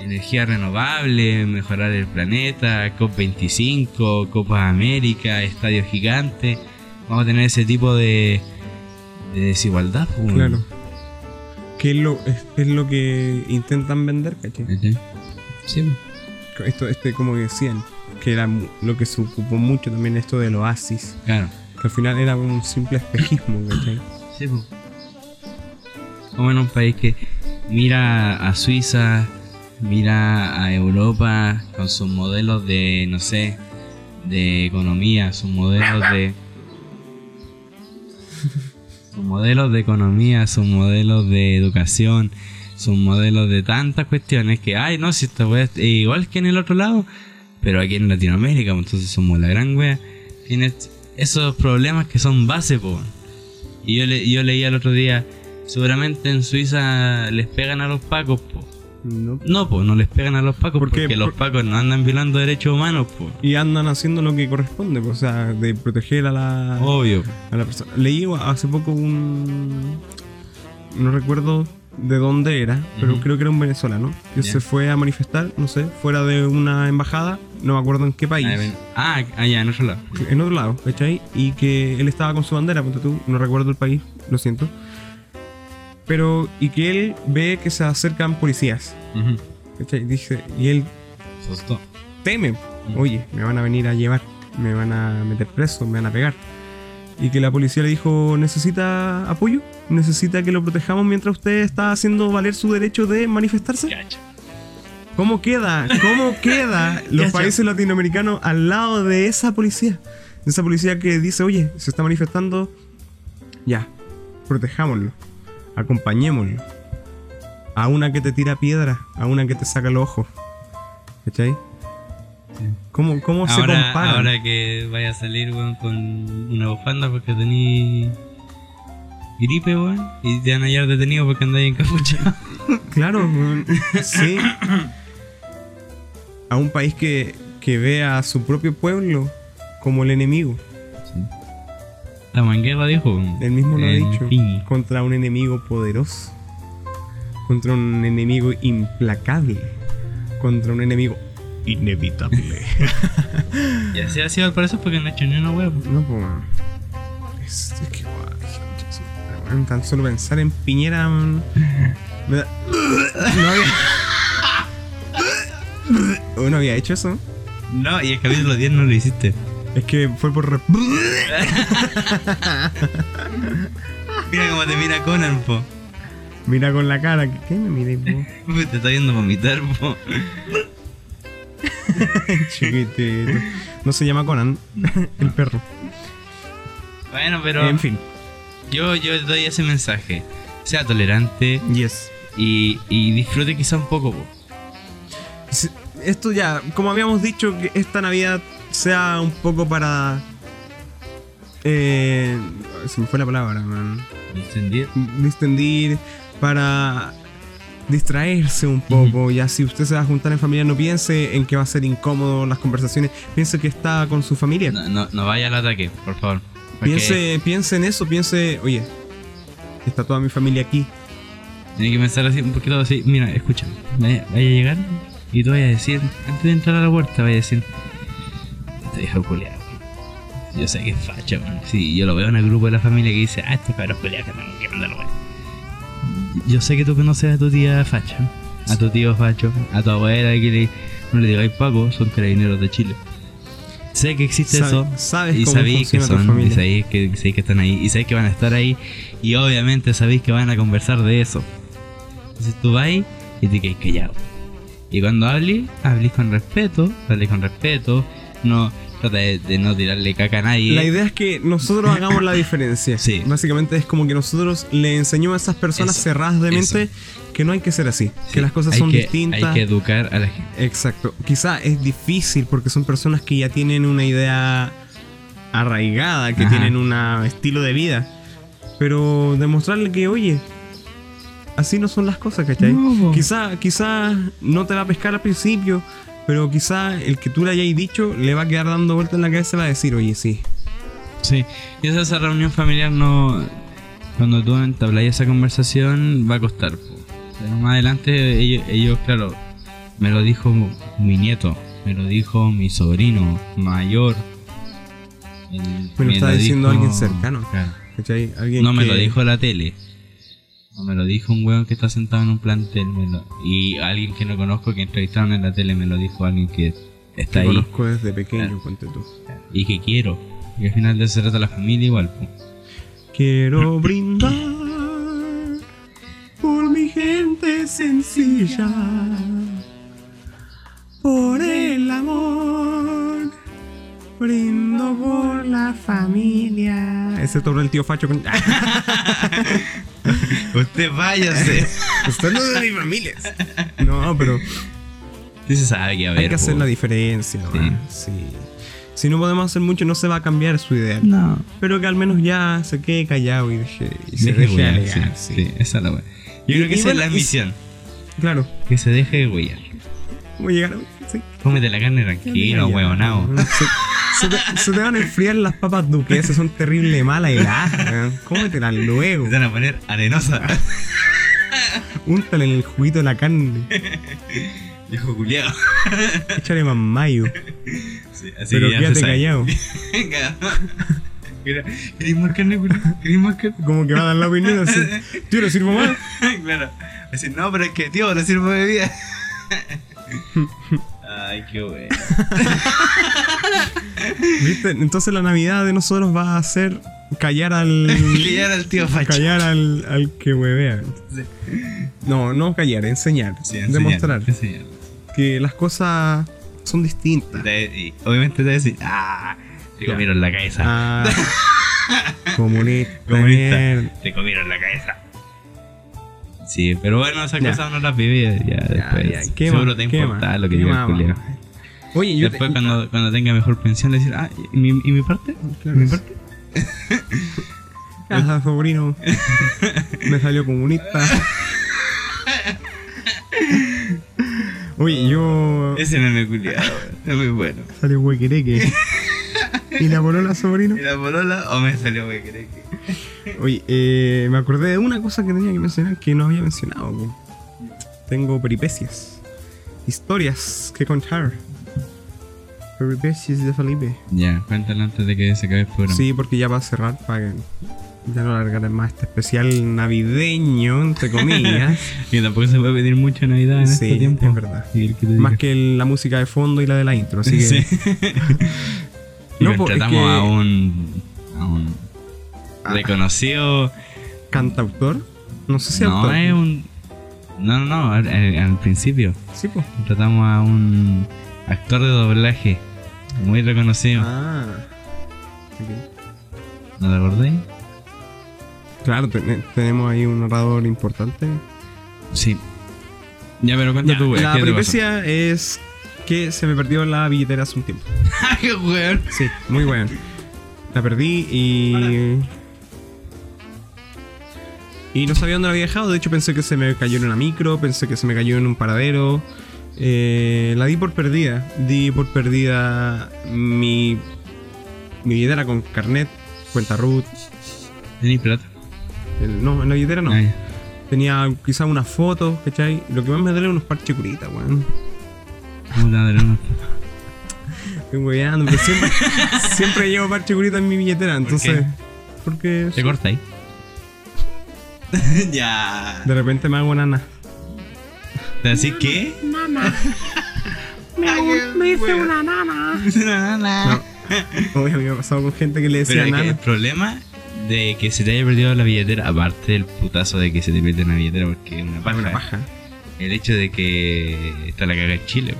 energía renovable, mejorar el planeta, COP25, Copa América, Estadio Gigante, vamos a tener ese tipo de, de desigualdad. pues. Claro. Que es lo, es, es lo que intentan vender, ¿cachai? ¿Cachai? Sí. Esto, este, como decían, que era lo que se ocupó mucho también esto del oasis. Claro. Que al final era un simple espejismo, ¿cachai? Sí, en un país que mira a Suiza, mira a Europa con sus modelos de, no sé, de economía, sus modelos de... sus modelos de economía, sus modelos de educación, sus modelos de tantas cuestiones que, ay, no, si esta wea es igual que en el otro lado, pero aquí en Latinoamérica, pues, entonces somos la gran wea, tiene esos problemas que son base, po. Y yo, le, yo leía el otro día, seguramente en Suiza les pegan a los pacos, po. No. No, pues no les pegan a los pacos porque los pacos no andan violando derechos humanos, pues. Y andan haciendo lo que corresponde, pues, o sea, de proteger a la, Obvio. a la persona. Leí hace poco un. No recuerdo de dónde era, pero creo que era un venezolano que se fue a manifestar, no sé, fuera de una embajada, no me acuerdo en qué país. Ah, ven- Ah, allá, en otro lado. en otro lado, ¿cachai? Y que él estaba con su bandera, ponte tú, no recuerdo el país, lo siento. Pero, y que él ve que se acercan policías. Dice, y él teme, oye, me van a venir a llevar, me van a meter preso, me van a pegar. Y que la policía le dijo, ¿necesita apoyo? ¿Necesita que lo protejamos mientras usted está haciendo valer su derecho de manifestarse? ¿Cómo queda? ¿Cómo (laughs) queda los países latinoamericanos al lado de esa policía? De esa policía que dice, oye, se está manifestando, ya, protejámoslo, acompañémoslo. A una que te tira piedra, a una que te saca los ojos. ¿Cachai? ¿Cómo, cómo se Ahora, comparan? ahora que vaya a salir, weón, con una bufanda porque tení gripe, weón, y te van a hallar detenido porque andáis encapuchado. (laughs) Claro, weón. sí. A un país que, que ve a su propio pueblo como el enemigo. Estamos en guerra, dijo. Él mismo lo ha dicho. fin. Contra un enemigo poderoso. contra un enemigo implacable, contra un enemigo inevitable. (laughs) Y así ha sido al parecer porque no he hecho ni una hueá. no, pues, es, es que, weón, tan solo pensar en Piñera, me da- no había. (laughs) ¿Uno había hecho eso? No, y el capítulo 10 no lo hiciste. Es que fue por. re- (laughs) Mira cómo te mira Conan, po. Mira con la cara. ¿Qué me miré, po? (laughs) Te está viendo vomitar, po. (laughs) Chiquitito. No se llama Conan, el perro. Bueno, pero En fin, yo, yo doy ese mensaje. Sea tolerante yes. y, y disfrute quizá un poco, po. Esto ya, como habíamos dicho, que esta Navidad sea un poco para. Eh, se me fue la palabra, man. ¿Entendido? Distendir, para distraerse un poco. Ya si usted se va a juntar en familia, no piense en que va a ser incómodo las conversaciones. Piense que está con su familia. No, no, no vaya al ataque, por favor. Porque Piense, piense en eso, piense, oye, está toda mi familia aquí. Tiene que pensar así un poquito así. Mira, escucha. Vaya, vaya a llegar y tú vayas a decir, antes de entrar a la puerta, vaya a decir, te dejo culiado. Yo sé que es facha, man. Sí, yo lo veo en el grupo de la familia que dice, ah, estos cabros culiados que tengo que mandarlo, weón. Yo sé que tú conoces a tu tía facha, a tu tío facho, a tu abuela que le, no le digáis Paco, son carabineros de Chile. Sé que existe Sabe- eso. sabes y cómo sabéis que son, y sabéis que, sabéis que están ahí, y sabéis que van a estar ahí, y obviamente sabéis que van a conversar de eso. Entonces tú vas y te quedas callado. Y cuando hables, hables con respeto, hables con respeto, no trata de, de no tirarle caca a nadie. La idea es que nosotros hagamos la diferencia. (laughs) Sí. Básicamente es como que nosotros le enseñamos a esas personas Eso, cerradas de mente eso. que no hay que ser así, Sí, que las cosas hay son que- distintas. Hay que educar a la gente. Exacto. Quizá es difícil porque son personas que ya tienen una idea arraigada, que Ajá. tienen un estilo de vida. Pero demostrarle que, oye, así no son las cosas, ¿cachai? No, quizá, quizá no te va a pescar al principio, pero quizá el que tú le hayas dicho le va a quedar dando vueltas en la cabeza y va a decir, oye, sí. Sí, y esa, esa reunión familiar no. Cuando tú entablas esa conversación, va a costar. Pero más adelante, ellos, ellos, claro, me lo dijo mi nieto, me lo dijo mi sobrino mayor. el- Me lo está diciendo dijo- alguien cercano. Claro. ¿cachai? Alguien No me lo dijo la tele. No me lo dijo un weón que está sentado en un plantel. me lo- y alguien que no conozco que entrevistaron en la tele me lo dijo alguien que está que ahí conozco desde pequeño, Claro. ponte tú. y que quiero. Y al final de eso se trata la familia igual. Quiero brindar por mi gente sencilla, por el amor, brindo por la familia. Ese todo el tío Facho con... (laughs) (laughs) Usted váyase. (laughs) Usted no es de mi familia. No, pero Sí se sabe que a ver. hay que hacer la diferencia. Sí. ¿no? Sí. Si no podemos hacer mucho, no se va a cambiar su idea. No. Pero que al menos ya se quede callado y, deje, y se Deje deje huear, alegar. sí, sí. sí, esa es la wea. Yo Y- creo que esa bueno, es la misión. Claro. Que se deje huellar. Voy a llegar a... Sí. Cómete la carne tranquilo, huevonao. Se, se te, se te van a enfriar las papas duquesas, son terrible malas heladas. weón. Cómetelas luego. Se van a poner arenosa. (laughs) Úntale en el juguito de la carne. Viejo culiado. Échale más mayo. Sí, así Pero que quédate callado. Venga. Mira, ¿Querés más carne, más carne? Como que va a dar la opinión así. Yo no sirvo más. (laughs) claro. Decir, no, pero es que, tío, no sirvo de bebida. (laughs) Ay, qué bueno. (laughs) ¿Viste? Entonces la Navidad de nosotros va a ser callar al. (laughs) Callar al tío Facho. Callar al, al que huevea. Sí. No, no callar, enseñar. Sí, enseñar, demostrar enseñar. que las cosas son distintas. Te- y obviamente te va a decir, ah, te Ya. comieron la cabeza. Ah, (laughs) comunista. Comunista. Te comieron la cabeza. Sí, pero bueno, esas Ya. cosas no las viví ya, después. ya, ¿qué Seguro te ¿Qué importa lo que ¿Qué diga vamos? Oye, yo Después te- cuando, cuando tenga mejor pensión decir, ah, ¿y mi, y mi parte? Claro. ¿Mi parte? (laughs) Casa, sobrino. Me salió comunista. (laughs) Oye, yo. Ese meme culiado, es muy bueno. Salió huequereque. (laughs) ¿Y la polola, sobrino? ¿Y la polola o me salió güey? Oye, eh, me acordé de una cosa que tenía que mencionar que no había mencionado. tengo peripecias, historias que contar. Peripecias de Felipe. Ya, cuéntalo antes de que se acabe el programa. Sí, porque ya va a cerrar para que ya no alargar más este especial navideño, entre comillas. (laughs) Que tampoco se puede pedir mucho Navidad en Sí, este tiempo. es verdad. Que más que la música de fondo y la de la intro, así (laughs) que Sí. (laughs) Y No, es tratamos que- a un. a un. Reconocido. cantautor, no sé si no, autor. es un. No, no, no, al, al- al principio. Sí, pues. Tratamos a un actor de doblaje muy reconocido. Ah. ok. ¿No te acordáis? Claro, ten- tenemos ahí un narrador importante. Sí. Ya, pero tu wea, la peripecia es que se me perdió la billetera hace un tiempo. (laughs) ¡Qué weón! Sí, muy bueno. La perdí y. Y no sabía dónde la había dejado. De hecho, pensé que se me cayó en una micro, pensé que se me cayó en un paradero. Eh, la di por perdida. Di por perdida mi. Mi billetera con carnet, cuenta root. ¿Tenís plata? El- no, en la billetera no. Ah. Tenía quizás unas fotos, ¿cachai? Lo que más me duele unos parches curitas, weón. No. (laughs) Estoy pero siempre, (laughs) siempre llevo parche curita en mi billetera, entonces. qué? Porque ¿Te corta ahí? (laughs) ya. de repente me hago nana. ¿Te decís qué? Nana. (laughs) Me, me hice (laughs) una nana. No. Oye, a mí me ha pasado con gente que le Pero decía es que el nana. problema de que se te haya perdido la billetera, aparte del putazo de que se te pierde una billetera porque es una paja, una paja. el hecho de que está la caga en Chile.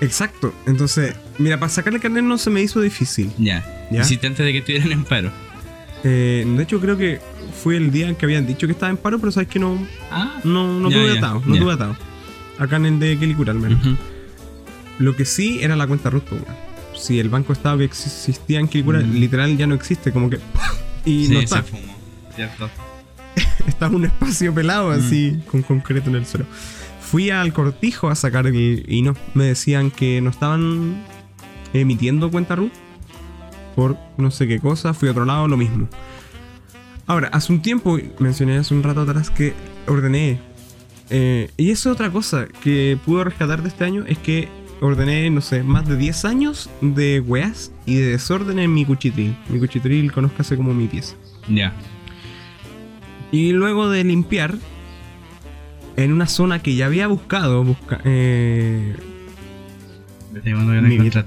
Exacto. Entonces, mira, para sacar el carnet no se me hizo difícil. Ya. ¿Ya? Hiciste antes de que estuvieran en paro. Eh, de hecho, creo que fue el día en que habían dicho que estaba en paro, pero sabes que no, Ah. no, no tuve atado. No tuve atado. Acá en el de Kelikura, al menos. Lo que sí era la cuenta root. Si el banco estado que existía en Kelikura, Mm. literal ya no existe, como que. (laughs) Y Sí, no se está. fumó. Cierto. (laughs) Está un espacio pelado Mm. así, con concreto en el suelo. Fui al cortijo a sacar el. Y no, me decían que no estaban emitiendo cuenta root por no sé qué cosa. Fui a otro lado, lo mismo. Ahora, hace un tiempo, mencioné hace un rato atrás que ordené. eh, y eso es otra cosa que pude rescatar de este año: es que ordené, no sé, más de 10 años de weas y de desorden en mi cuchitril. Mi cuchitril conozcase como mi pieza. Ya. Y luego de limpiar, en una zona que ya había buscado, busca, eh,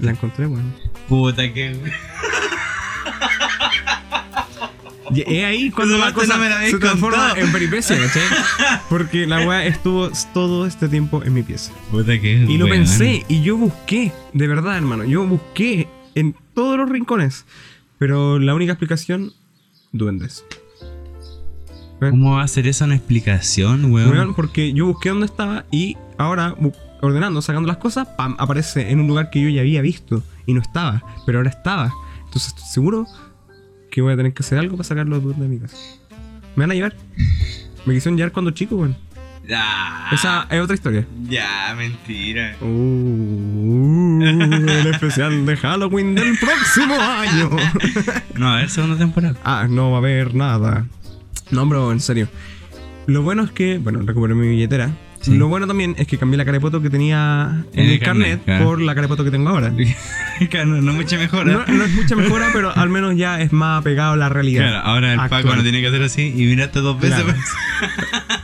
la encontré, bueno. Puta que. Y es ahí cuando la cosa no me la se transforma contado. en peripecia, ¿cachai? Porque la weá estuvo todo este tiempo en mi pieza. Puta que. Y lo pensé, y yo busqué, de verdad, hermano, yo busqué en todos los rincones. Pero la única explicación, duendes. ¿Cómo va a ser esa una explicación, weón? Weón, porque yo busqué dónde estaba y ahora ordenando, sacando las cosas, pam, aparece en un lugar que yo ya había visto y no estaba, pero ahora estaba. Entonces seguro que voy a tener que hacer algo para sacar los duendes de mi casa. ¿Me van a llevar? Me quisieron llevar cuando chico, weón. Ya. Esa es otra historia. Ya, mentira. Uh, el (laughs) especial de Halloween del próximo año. No, a ver, segunda temporada. Ah, no va a haber nada. No, bro, en serio. Lo bueno es que, bueno, recuperé mi billetera. Sí. Lo bueno también es que cambié la carepoto que tenía en En el, carnet, carnet, claro. por la carepoto que tengo ahora. (laughs) no, no mucha mejora. No, no es mucha mejora, pero al menos ya es más apegado a la realidad. Claro, ahora el actual. Paco no tiene que hacer así y miraste dos veces. Claro. (laughs)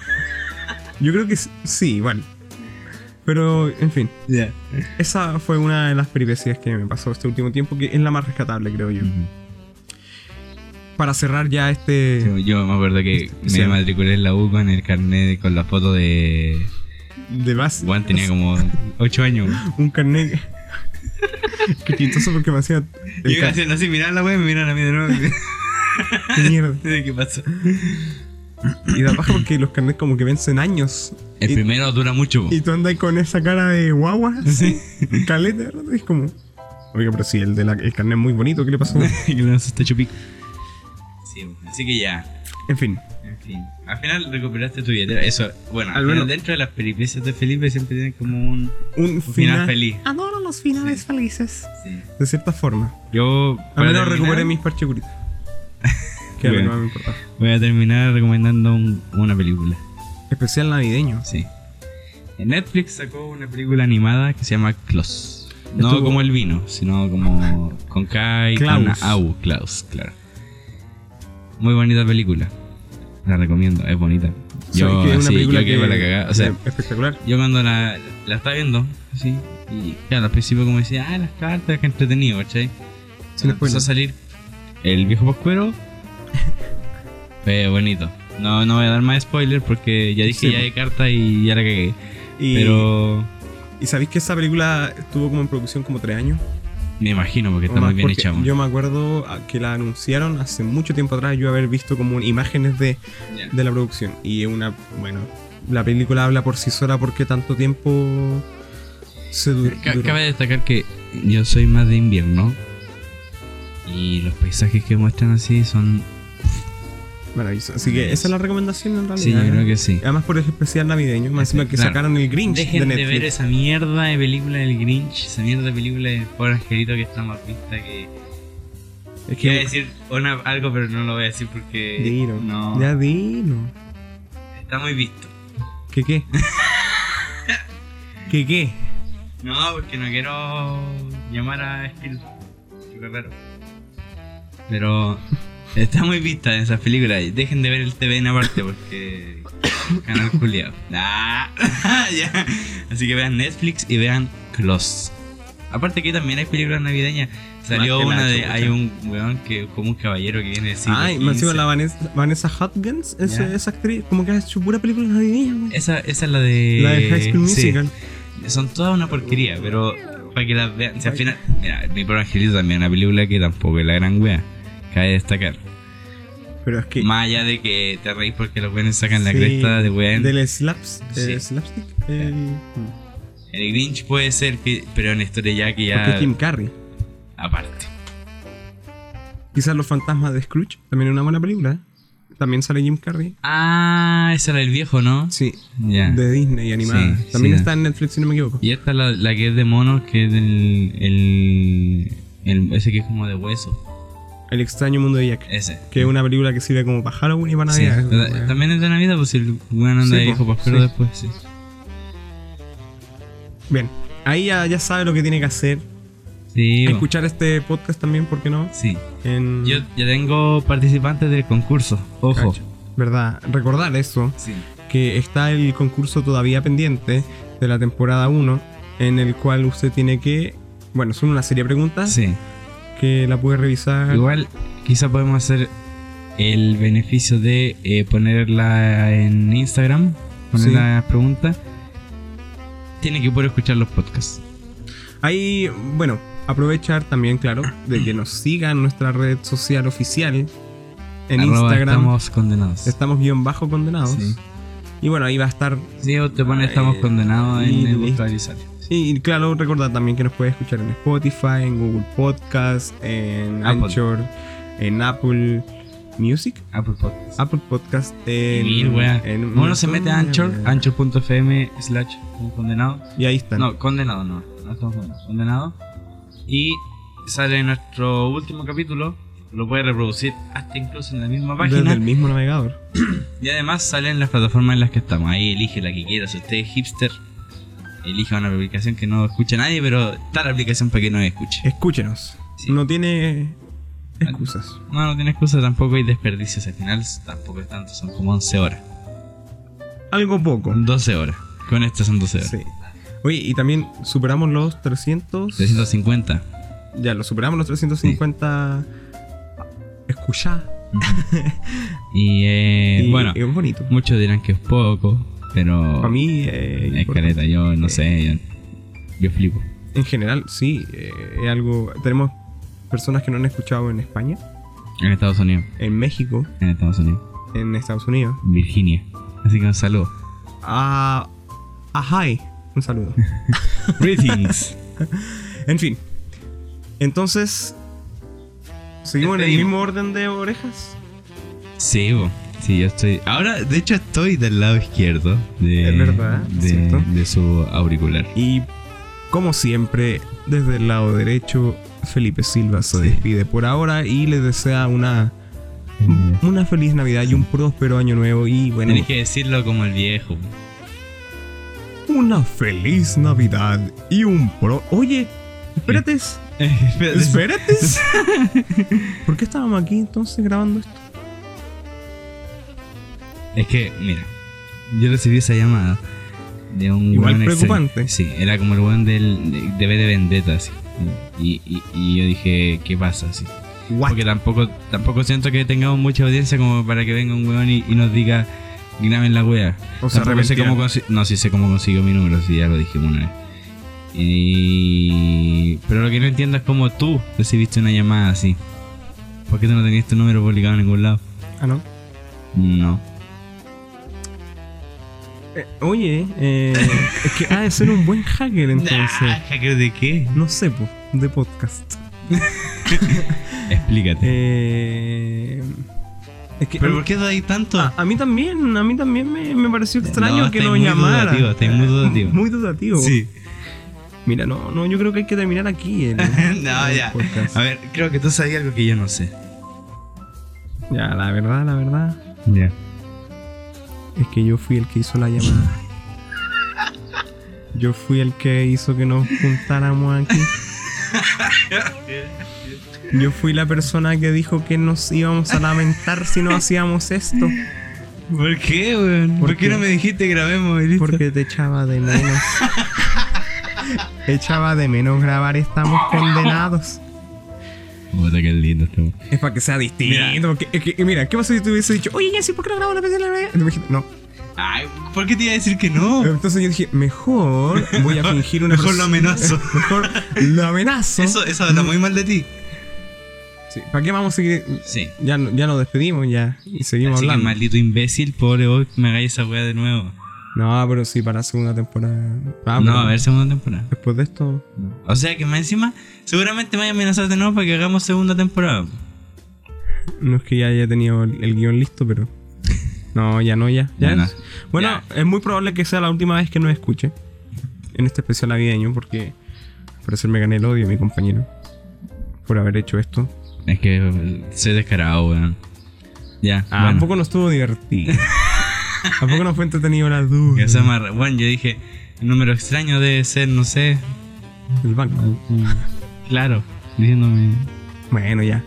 Yo creo que sí, bueno. Pero, en fin, esa fue una de las peripecias que me pasó este último tiempo, que es la más rescatable, creo yo. Para cerrar ya este... Yo, yo me acuerdo que Sí. me matriculé en la U con el carnet con la foto de. De base. Juan tenía como 8 años. (laughs) Un carnet... Qué chistoso porque me hacía... Y yo ca- haciendo así, miran la wea y me miran a mí de nuevo. (laughs) Qué mierda. (laughs) ¿Qué pasó? Y da paja porque los carnets como que vencen años. El y, primero dura mucho. y tú andas con esa cara de guagua, así, caleta, es como... Oiga, pero sí, el, de la, el carnet es muy bonito, ¿qué le pasó? que le este chupico. Sí, así que ya. En fin, En fin. Al final recuperaste tu billetera. Eso, bueno, al menos- dentro de las peripecias de Felipe siempre tienen como un, un un final, final feliz. Adoro los finales felices. Sí. de cierta forma. Yo Al menos terminar, recuperé mis parchecuritas. (laughs) que Bueno. más me importaba. voy a terminar recomendando un- una película. Especial navideño. Sí. En Netflix sacó una película animada que se llama Klaus. No Estuvo- como el vino, sino como con K y con Klaus. Au, Klaus, claro. Muy bonita película. La recomiendo, es bonita. Yo, ¿Sabes que es una película yo que para la cagada. O sea, espectacular. yo cuando la, la estaba viendo, así, y claro, al principio como decía, ah, las cartas, que entretenido, ¿cachai? Sin empezó a salir el viejo pascuero. (laughs) Fue bonito. No, no voy a dar más spoiler porque ya dije Sí, ya de carta y ya la cagué. Y, Pero ¿y sabéis que esa película estuvo como en producción como tres años? Me imagino porque está muy bien hecha. Yo me acuerdo que la anunciaron hace mucho tiempo atrás, yo haber visto como imágenes de, de la producción. Y es una, bueno, la película habla por sí sola porque tanto tiempo se du- duró. Cabe destacar que yo soy más de invierno. Y los paisajes que muestran así son. Maravilloso. Así que esa es la recomendación en realidad. Sí, yo creo que sí. Además por el especial navideño, más encima que Claro. sacaron el Grinch Dejen de de, Netflix. ver esa mierda de película del Grinch, esa mierda de película del pobre angelito que está más vista que. Es que decir una- algo, pero no lo voy a decir porque. Dino. No. Ya dino. Está muy visto. ¿Qué qué? (laughs) ¿Qué qué? No, porque no quiero llamar a Spielberg. Pero está muy vista en esas películas. Dejen de ver el TVN aparte porque. (coughs) Canal culiado. Ah, (laughs) ya. Así que vean Netflix y vean Close. Aparte que también hay películas navideñas. Salió una de. Hay un weón que como un caballero que viene de siglo Ay, más encima la Vanessa, Vanessa Hudgens, ese- Ya. esa actriz, como que ha hecho pura película navideña. Esa, esa es la de. La de High School sí. Musical. Son toda una porquería, pero para que las vean. Si al final. Mira, mi pobre angelito también, una película que tampoco es la gran wea. Cabe destacar. Pero es que. Más allá de que te reís porque los weones sacan la cresta de weón. Del slaps, Sí. slapstick. El, El Grinch puede ser. Pero en historia ya que porque ya. es Jim Carrey. Aparte. Quizás Los Fantasmas de Scrooge, también es una buena película. ¿eh? También sale Jim Carrey. Ah, esa era el viejo, ¿no? Sí, de Disney animada. Sí, también está en Netflix, si no me equivoco. Y esta es la, la que es de monos, que es del. El, el- ese que es como de hueso. El extraño mundo de Jack. Ese. Que es una película que sirve como para Halloween y para Sí, Navidad. También es de Navidad, pues si el weón anda Sí, viejo pascuero sí. después, sí. Bien, ahí ya, ya sabe lo que tiene que hacer. Sí, po. Escuchar este podcast también, ¿por qué no? sí. En... Yo ya tengo participantes del concurso. Ojo. Cacho. ¿Verdad? Recordar eso, Sí. que está el concurso todavía pendiente de la temporada 1, en el cual usted tiene que... Bueno, son una serie de preguntas Sí. Que la puede revisar. Igual, quizá podemos hacer el beneficio de eh, ponerla en Instagram, poner Sí. las preguntas. Tiene que poder escuchar los podcasts. Ahí, bueno, aprovechar también, claro, de que nos siga en nuestra red social oficial. En Arroba Instagram Estamos condenados. estamos guion bajo condenados. Sí. Y bueno, ahí va a estar Sí, o te pone estamos Eh, condenados en el listo. Sale. Sí, y claro, recordar también que nos puede escuchar en Spotify, en Google Podcast, en Apple. Anchor, en Apple Music, Apple Podcasts. Apple Podcast, en. Mil, en Uno se mete a Anchor, anchor.fm slash condenado. Y ahí están. No, condenado no, no estamos condenados. Condenado. Y sale nuestro último capítulo. Lo puede reproducir hasta incluso en la misma desde página. el mismo navegador. Y además salen las plataformas en las que estamos. Ahí elige la que quiera. Si usted es hipster, elija una aplicación que no escucha nadie, pero está la aplicación para que no escuche. Escúchenos. Sí. No tiene excusas. No, no tiene excusa, tampoco hay desperdicios. Al final tampoco es tanto, son como 11 horas. Algo poco. 12 horas. Con esto son 12 horas. Sí. Oye, y también superamos los 300. 350. Ya, lo superamos los 350. Escuchá. (laughs) Y, eh, Y bueno, es bonito. muchos dirán que es poco, pero Para mí, eh, es importante. caleta, yo no sé, yo, yo flipo. En general, sí, eh, es algo. Tenemos personas que no han escuchado en España, En Estados Unidos, en México, en Estados Unidos, en Estados Unidos. Virginia. Así que un saludo. A. a hi. Un saludo. (laughs) Greetings. (laughs) en fin. Entonces. ¿Seguimos en el mismo orden de orejas? Sí, bo. Sí, yo estoy. Ahora, de hecho, estoy del lado izquierdo de, Es verdad, es de, su auricular. Y como siempre, desde el lado derecho, Felipe Silva se Sí. despide por ahora y les desea una una feliz Navidad y un próspero año nuevo y bueno, Tienes que decirlo como el viejo. una feliz Navidad y un pro... Oye, Espérate. (laughs) espérate. (laughs) ¿Por qué estábamos aquí entonces grabando esto? Es que, mira, yo recibí esa llamada de un Igual preocupante. Sí, era como el weón del, de, de de Vendetta, así. Y, y, y yo dije, ¿qué pasa? Así. What? Porque tampoco, tampoco siento que tengamos mucha audiencia como para que venga un weón y, y nos diga, graben la wea. O sea, Tampoco sé cómo No, sí sé cómo consiguió mi número, sí, ya lo dijimos una vez. Y... Pero lo que no entiendo es cómo tú recibiste una llamada así. ¿Por qué tú no tenías tu número publicado en ningún lado? Ah, ¿no? No. Oye, eh, es que ha de ser un buen hacker entonces. ¿Hacker de qué? No sé, po, de podcast. (laughs) Explícate. Eh, es que ¿Pero por qué hay tanto? a, a mí también, a mí también me, me pareció extraño No, que nos muy llamara. dudativo, estáis (laughs) muy dudativo. Muy dudativo. sí. Mira, no, no, yo creo que hay que terminar aquí. el- (laughs) no, el ya. podcast. A ver, creo que tú sabías algo que yo no sé. Ya, la verdad, la verdad, Ya. Es que yo fui el que hizo la llamada. Yo fui el que hizo que nos juntáramos aquí. Yo fui la persona que dijo que nos íbamos a lamentar si no hacíamos esto. ¿Por qué, weón? ¿Por ¿Por, qué no me dijiste grabemos y listo? Porque te echaba de menos. echaba de menos grabar Estamos Condenados. Puta, qué lindo esto. Es para que sea distinto. Mira. porque- es que, mira, ¿qué pasa si te hubiese dicho, oye, Jessy, ¿por qué no grabamos la canción de la? Y tú me dijiste, no. Ay, ¿por qué te iba a decir que no? Entonces yo dije, mejor voy a fingir una Mejor lo amenazo. (laughs) mejor lo amenazo. Eso, eso habla muy mal de ti. Sí, ¿Para qué vamos a seguir? Sí. Ya, no- ya nos despedimos ya y seguimos Así que hablando. maldito imbécil, pobre vos, me hagáis esa weá de nuevo. No, pero sí, para segunda temporada. Ah, no, a ver, segunda temporada. Después de esto, O sea que más encima, seguramente me vaya a amenazar de nuevo para que hagamos segunda temporada. no es que ya haya tenido el, el guion listo, pero. No, ya no, ya. ya no. Bueno, Ya. es muy probable que sea la última vez que nos escuche en este especial navideño, porque al parecer me gané el odio, mi compañero, por haber hecho esto. Es que soy descarado, weón. Ya, Ah, bueno. Tampoco no estuvo divertido. (laughs) Tampoco no fue entretenido la duda. Más re- Bueno, yo dije, el número extraño debe ser, no sé. El banco. Claro, diciéndome. Bueno, ya.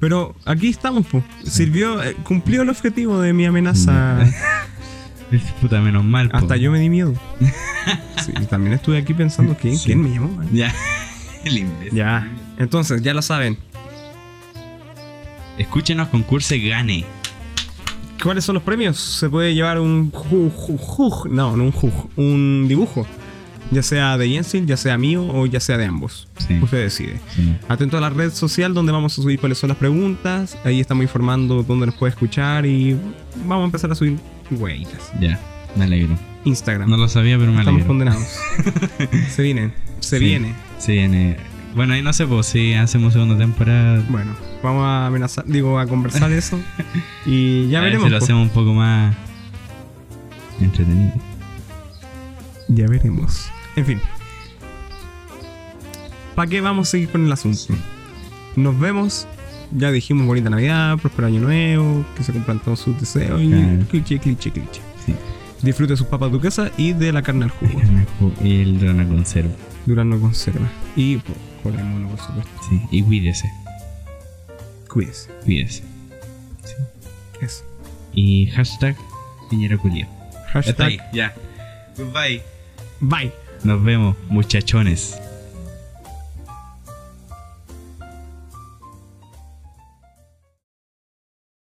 Pero aquí estamos, pues. Sirvió, eh, cumplió el objetivo de mi amenaza. (laughs) Puta, menos mal. po. Hasta yo me di miedo. (laughs) Sí, también estuve aquí pensando, ¿quién, Sí. ¿quién me llamó? Ya. (laughs) El imbécil. Ya. Entonces, ya lo saben. Escúchenos, concurse, gane. ¿Cuáles son los premios? Se puede llevar un ju- ju- ju- no, no un jug, un dibujo. Ya sea de Jensen, ya sea mío o ya sea de ambos. Sí. Usted decide. Sí. Atento a la red social donde vamos a subir cuáles son las preguntas. Ahí estamos informando dónde nos puede escuchar y vamos a empezar a subir hueitas. Ya, me alegro. Instagram. No lo sabía, pero me Estamos alegro. condenados. (laughs) se viene. Se Sí. viene. Sí, viene. Bueno, ahí no sé, pues si hacemos segunda temporada. Bueno, vamos a amenazar, digo, a conversar eso. (laughs) Y ya a ver veremos. si lo po. hacemos un poco más entretenido. Ya veremos. En fin. ¿Para qué vamos a seguir con el asunto? Nos vemos. Ya dijimos bonita Navidad, próspero año nuevo, que se cumplan todos sus deseos y Claro. cliché, cliché, cliché. Sí. Disfrute sus papas duquesas y de la carne al jugo. Y el drone conserva. Durano conserva. Y el mono, por supuesto. Sí. Y cuídese. Cuídese. Cuídese. Eso. Y hashtag Piñera Culio. Hashtag. ahí, ya. Goodbye. Bye. Nos vemos, muchachones.